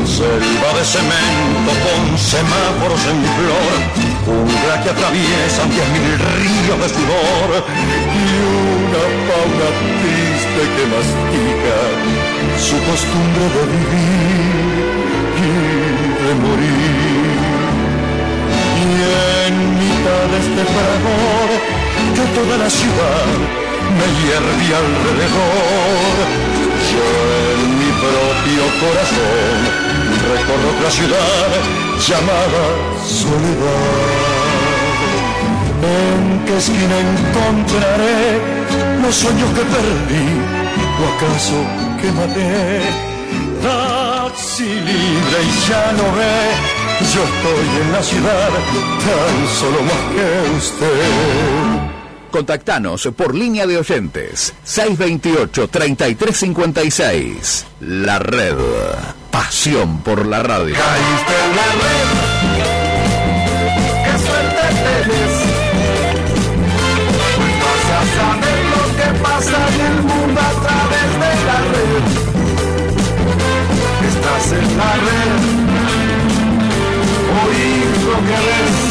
Selva de cemento con semáforos en flor, jungla que atraviesan diez mil ríos de sudor y una fauna triste que mastica su costumbre de vivir y de morir. Y en mitad de este fragor que toda la ciudad me hierve alrededor. Yo en mi propio corazón recorro otra ciudad llamada Soledad. ¿En qué esquina encontraré los sueños que perdí o acaso que maté? Taxi libre y ya no ve yo estoy en la ciudad, tan solo más que usted. Contactanos por línea de oyentes 628-3356. La red. Pasión por la radio. Caíste en la red. Qué suerte tenés. Vas a saber lo que pasa en el mundo en la red, oír lo que ves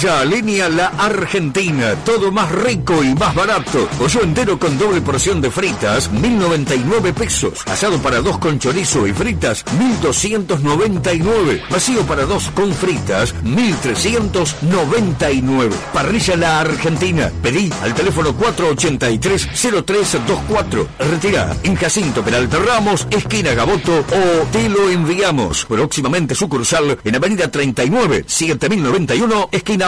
Parrilla Línea La Argentina, todo más rico y más barato. Pollo entero con doble porción de fritas, 1099 pesos. Asado para dos con chorizo y fritas, 1299. Vacío para dos con fritas, 1399. Parrilla La Argentina. Pedí al teléfono 483-0324. Retira en Jacinto Peralta Ramos, esquina Gaboto o te lo enviamos. Próximamente sucursal en Avenida 39, 7091, esquina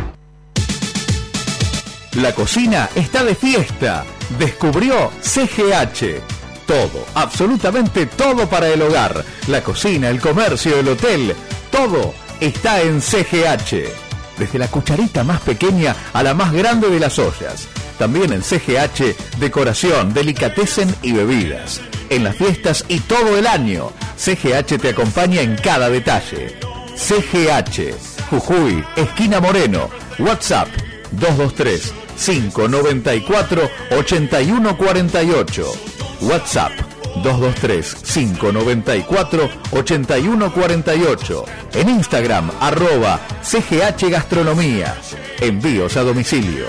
La cocina está de fiesta. Descubrió CGH. Todo, absolutamente todo para el hogar. La cocina, el comercio, el hotel, todo está en CGH. Desde la cucharita más pequeña a la más grande de las ollas. También en CGH, decoración, delicatessen y bebidas. En las fiestas y todo el año, CGH te acompaña en cada detalle. CGH, Jujuy, esquina Moreno, WhatsApp 223 594 8148. WhatsApp 223 594 8148. En Instagram arroba CGH Gastronomía. Envíos a domicilio.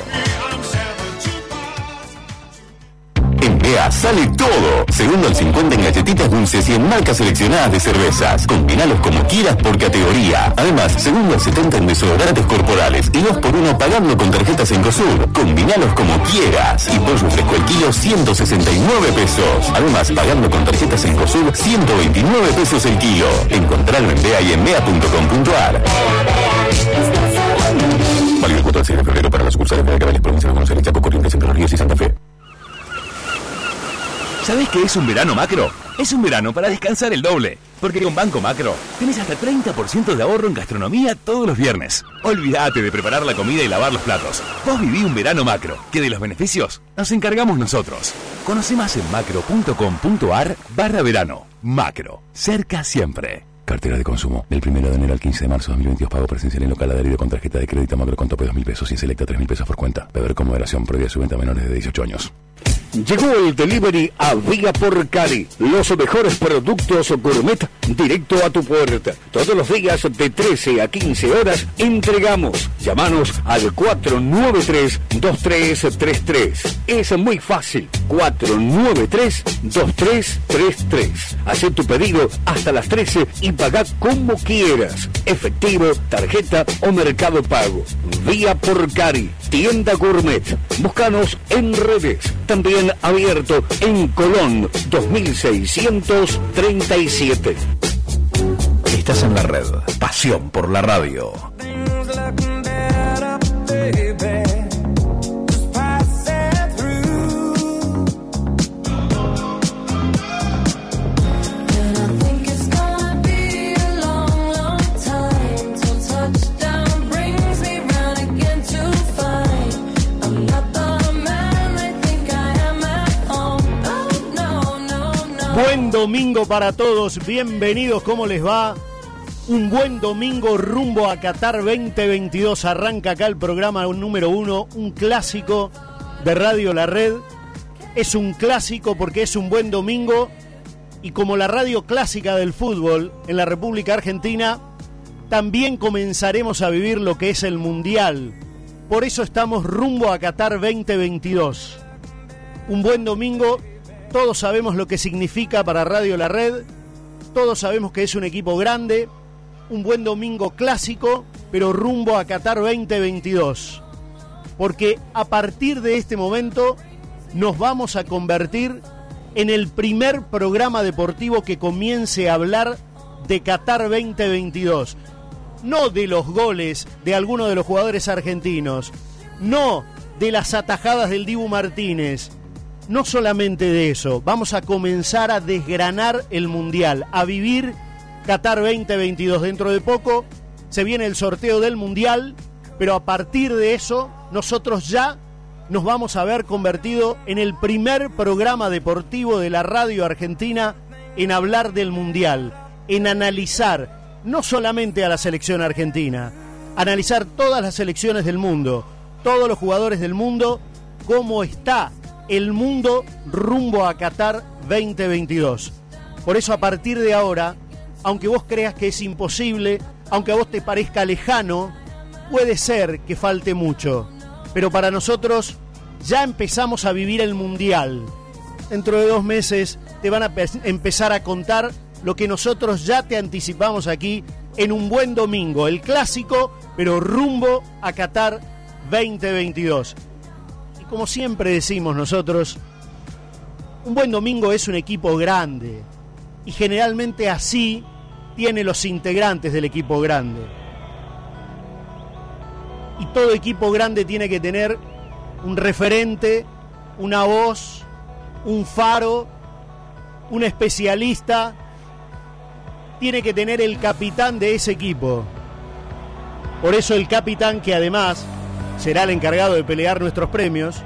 BEA sale todo. Segundo al 50 en galletitas dulces y en marcas seleccionadas de cervezas. Combinalos como quieras por categoría. Además, segundo al 70 en desodorantes corporales y 2 por 1 pagando con tarjetas en COSUR. Combinalos como quieras. Y pollo fresco el kilo 169 pesos. Además, pagando con tarjetas en COSUR 129 pesos el kilo. Encontrarlo en BEA y en. Válido el 4 al 6 de febrero para las sucursales de Acabales, Provincia de Buenos Aires, Chaco, Corrientes, Entre Ríos y Santa Fe. ¿Sabes qué es un verano macro? Es un verano para descansar el doble. Porque con Banco Macro tenés hasta 30% de ahorro en gastronomía todos los viernes. Olvídate de preparar la comida y lavar los platos. Vos viví un verano macro, que de los beneficios nos encargamos nosotros. Conoce más en macro.com.ar barra verano. Macro, cerca siempre. Cartera de consumo. Del 1 de enero al 15 de marzo de 2022 pago presencial en local adherido con tarjeta de crédito macro con tope 2.000 pesos y selecta 3.000 pesos por cuenta. Beber con moderación prohibida su venta a menores de 18 años. Llegó el delivery a Vía por Cali. Los mejores productos gourmet directo a tu puerta. Todos los días de 13 a 15 horas entregamos. Llámanos al 493-2333. Es muy fácil. 493-2333. Haz tu pedido hasta las 13 y paga como quieras. Efectivo, tarjeta o mercado pago. Vía por Cali. Tienda Gourmet. Búscanos en redes. También abierto en Colón 2637. Estás en la red. Pasión por la radio. Domingo para todos, bienvenidos, ¿cómo les va? Un buen domingo rumbo a Qatar 2022. Arranca acá el programa número uno, un clásico de Radio La Red. Es un clásico porque es un buen domingo y como la radio clásica del fútbol en la República Argentina, también comenzaremos a vivir lo que es el Mundial. Por eso estamos rumbo a Qatar 2022. Un buen domingo todos sabemos lo que significa para Radio La Red, todos sabemos que es un equipo grande, un buen domingo clásico, pero rumbo a Qatar 2022. Porque a partir de este momento nos vamos a convertir en el primer programa deportivo que comience a hablar de Qatar 2022. No de los goles de algunos de los jugadores argentinos, no de las atajadas del Dibu Martínez, no solamente de eso, vamos a comenzar a desgranar el Mundial, a vivir Qatar 2022. Dentro de poco se viene el sorteo del Mundial, pero a partir de eso nosotros ya nos vamos a ver convertido en el primer programa deportivo de la radio argentina en hablar del Mundial, en analizar no solamente a la selección argentina, analizar todas las selecciones del mundo, todos los jugadores del mundo, cómo está el mundo rumbo a Qatar 2022. Por eso a partir de ahora, aunque vos creas que es imposible, aunque a vos te parezca lejano, puede ser que falte mucho. Pero para nosotros ya empezamos a vivir el Mundial. Dentro de dos meses te van a pe- empezar a contar lo que nosotros ya te anticipamos aquí en un buen domingo, el clásico, pero rumbo a Qatar 2022. Como siempre decimos nosotros, un buen domingo es un equipo grande. Y generalmente así tiene los integrantes del equipo grande. Y todo equipo grande tiene que tener un referente, una voz, un faro, un especialista. Tiene que tener el capitán de ese equipo. Por eso el capitán que además será el encargado de pelear nuestros premios,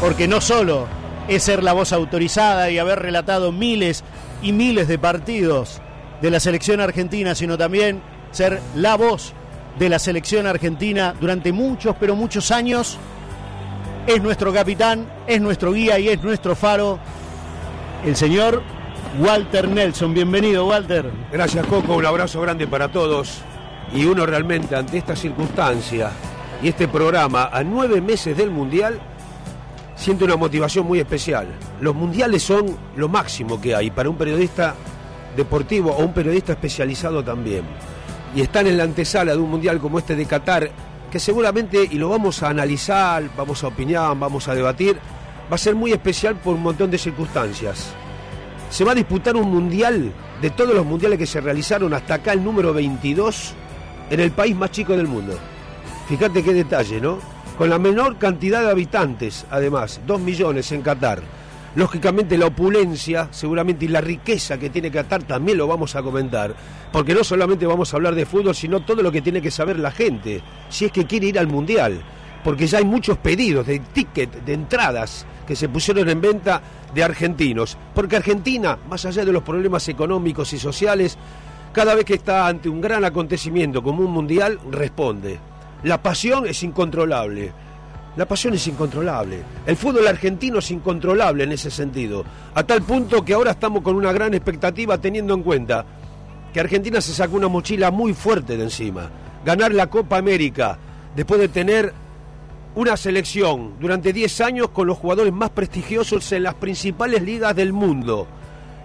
porque no solo es ser la voz autorizada y haber relatado miles y miles de partidos de la selección argentina, sino también ser la voz de la selección argentina durante muchos, pero muchos años, es nuestro capitán, es nuestro guía y es nuestro faro, el señor Walter Nelson. Bienvenido, Walter. Gracias, Coco. Un abrazo grande para todos. Y uno realmente ante esta circunstancia y este programa a nueve meses del Mundial siente una motivación muy especial. Los mundiales son lo máximo que hay para un periodista deportivo o un periodista especializado también. Y están en la antesala de un mundial como este de Qatar, que seguramente, y lo vamos a analizar, vamos a opinar, vamos a debatir, va a ser muy especial por un montón de circunstancias. Se va a disputar un mundial de todos los mundiales que se realizaron hasta acá, el número 22, en el país más chico del mundo. Fíjate qué detalle, ¿no? Con la menor cantidad de habitantes, además, 2 millones en Qatar. Lógicamente la opulencia, seguramente, y la riqueza que tiene Qatar también lo vamos a comentar. Porque no solamente vamos a hablar de fútbol, sino todo lo que tiene que saber la gente, si es que quiere ir al Mundial. Porque ya hay muchos pedidos de ticket, de entradas, que se pusieron en venta de argentinos. Porque Argentina, más allá de los problemas económicos y sociales, cada vez que está ante un gran acontecimiento como un mundial, responde. La pasión es incontrolable. La pasión es incontrolable. El fútbol argentino es incontrolable en ese sentido. A tal punto que ahora estamos con una gran expectativa teniendo en cuenta que Argentina se sacó una mochila muy fuerte de encima. Ganar la Copa América después de tener una selección durante 10 años con los jugadores más prestigiosos en las principales ligas del mundo.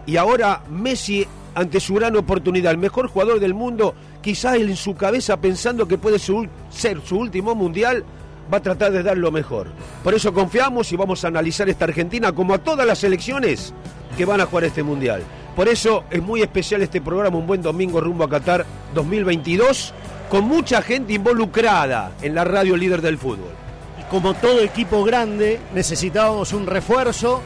Y ahora Messi, ante su gran oportunidad, el mejor jugador del mundo, quizás en su cabeza pensando que puede ser su último mundial, va a tratar de dar lo mejor. Por eso confiamos y vamos a analizar esta Argentina como a todas las selecciones que van a jugar este mundial. Por eso es muy especial este programa, un buen domingo rumbo a Qatar 2022, con mucha gente involucrada en la radio líder del fútbol. Y como todo equipo grande, necesitábamos un refuerzo,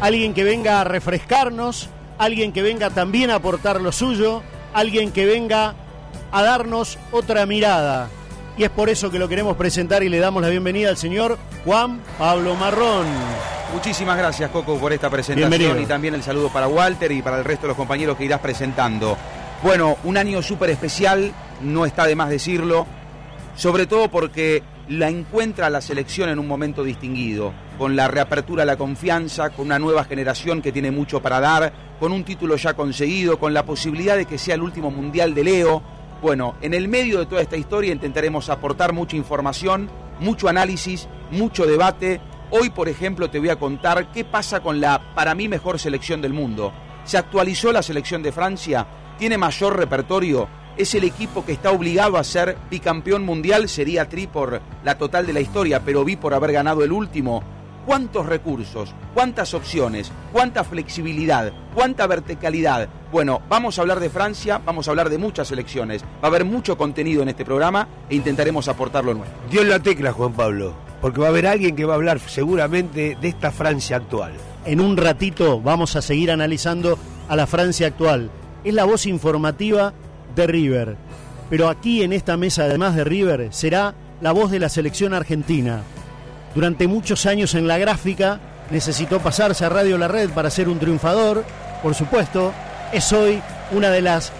alguien que venga a refrescarnos, alguien que venga también a aportar lo suyo, alguien que venga a darnos otra mirada. Y es por eso que lo queremos presentar y le damos la bienvenida al señor Juan Pablo Marrón. Muchísimas gracias, Coco, por esta presentación Bienvenido. y también el saludo para Walter y para el resto de los compañeros que irás presentando. Bueno, un año súper especial, no está de más decirlo, sobre todo porque la encuentra la selección en un momento distinguido, con la reapertura a la confianza, con una nueva generación que tiene mucho para dar, con un título ya conseguido, con la posibilidad de que sea el último mundial de Leo. Bueno, en el medio de toda esta historia intentaremos aportar mucha información, mucho análisis, mucho debate. Hoy, por ejemplo, te voy a contar qué pasa con la, para mí, mejor selección del mundo. Se actualizó la selección de Francia, tiene mayor repertorio, es el equipo que está obligado a ser bicampeón mundial, sería tri por la total de la historia, pero vi por haber ganado el último. ¿Cuántos recursos? ¿Cuántas opciones? ¿Cuánta flexibilidad? ¿Cuánta verticalidad? Bueno, vamos a hablar de Francia, vamos a hablar de muchas selecciones. Va a haber mucho contenido en este programa e intentaremos aportar lo nuestro. Dio en la tecla, Juan Pablo. porque va a haber alguien que va a hablar seguramente de esta Francia actual. En un ratito vamos a seguir analizando a la Francia actual. Es la voz informativa de River. Pero aquí en esta mesa, además de River, será la voz de la selección argentina. Durante muchos años en la gráfica necesitó pasarse a Radio La Red para ser un triunfador, por supuesto. Es hoy una de las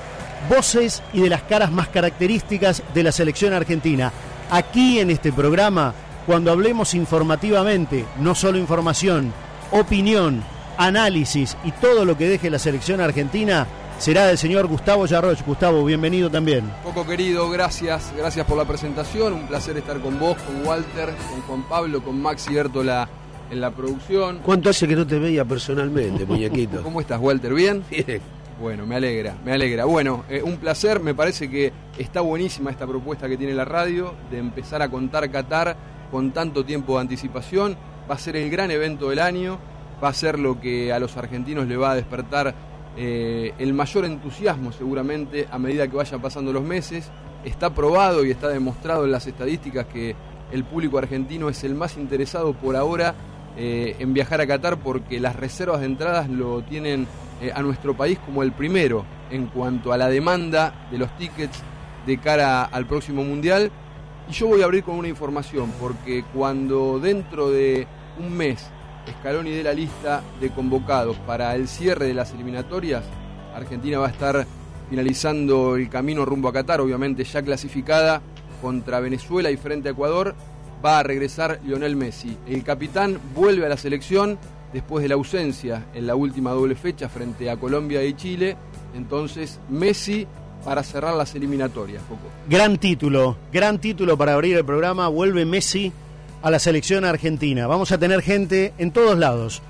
voces y de las caras más características de la selección argentina. Aquí en este programa, cuando hablemos informativamente, no solo información, opinión, análisis y todo lo que deje la selección argentina, será del señor Gustavo Yarroch. Gustavo, bienvenido también. Poco querido, gracias, gracias por la presentación. Un placer estar con vos, con Walter, con Juan Pablo, con Maxi Bertola en la producción. ¿Cuánto hace que no te veía personalmente, muñequito? ¿Cómo estás, Walter? ¿Bien? Bien. Bueno, me alegra, me alegra. Bueno, eh, un placer, me parece que está buenísima esta propuesta que tiene la radio de empezar a contar Qatar con tanto tiempo de anticipación. Va a ser el gran evento del año, va a ser lo que a los argentinos le va a despertar eh, el mayor entusiasmo seguramente a medida que vayan pasando los meses. Está probado y está demostrado en las estadísticas que el público argentino es el más interesado por ahora eh, en viajar a Qatar porque las reservas de entradas lo tienen eh, a nuestro país como el primero en cuanto a la demanda de los tickets de cara al próximo mundial. Y yo voy a abrir con una información porque cuando dentro de un mes Scaloni dé la lista de convocados para el cierre de las eliminatorias, Argentina va a estar finalizando el camino rumbo a Qatar, obviamente ya clasificada contra Venezuela y frente a Ecuador, va a regresar Lionel Messi. El capitán vuelve a la selección después de la ausencia en la última doble fecha frente a Colombia y Chile. Entonces, Messi para cerrar las eliminatorias. Gran título, gran título para abrir el programa. Vuelve Messi a la selección argentina. Vamos a tener gente en todos lados,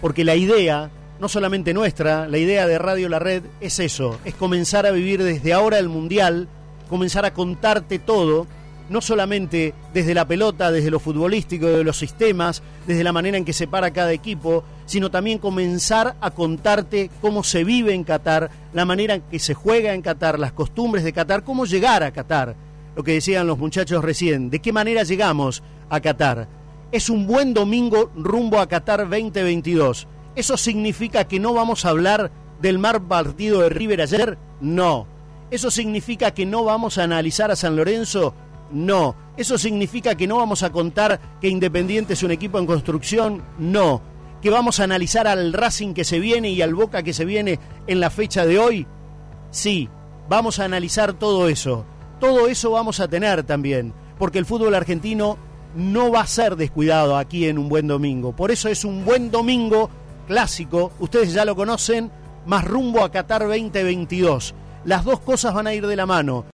porque la idea, no solamente nuestra, la idea de Radio La Red es eso, es comenzar a vivir desde ahora el Mundial, comenzar a contarte todo, no solamente desde la pelota, desde lo futbolístico, de los sistemas, desde la manera en que se para cada equipo, sino también comenzar a contarte cómo se vive en Qatar, la manera en que se juega en Qatar, las costumbres de Qatar, cómo llegar a Qatar, lo que decían los muchachos recién, de qué manera llegamos a Qatar. Es un buen domingo rumbo a Qatar 2022. ¿Eso significa que no vamos a hablar del mal partido de River ayer? No. ¿Eso significa que no vamos a analizar a San Lorenzo? No. ¿Eso significa que no vamos a contar que Independiente es un equipo en construcción? No. ¿Que vamos a analizar al Racing que se viene y al Boca que se viene en la fecha de hoy? Sí, vamos a analizar todo eso. Todo eso vamos a tener también, porque el fútbol argentino no va a ser descuidado aquí en un buen domingo. Por eso es un buen domingo clásico, ustedes ya lo conocen, más rumbo a Qatar 2022. Las dos cosas van a ir de la mano.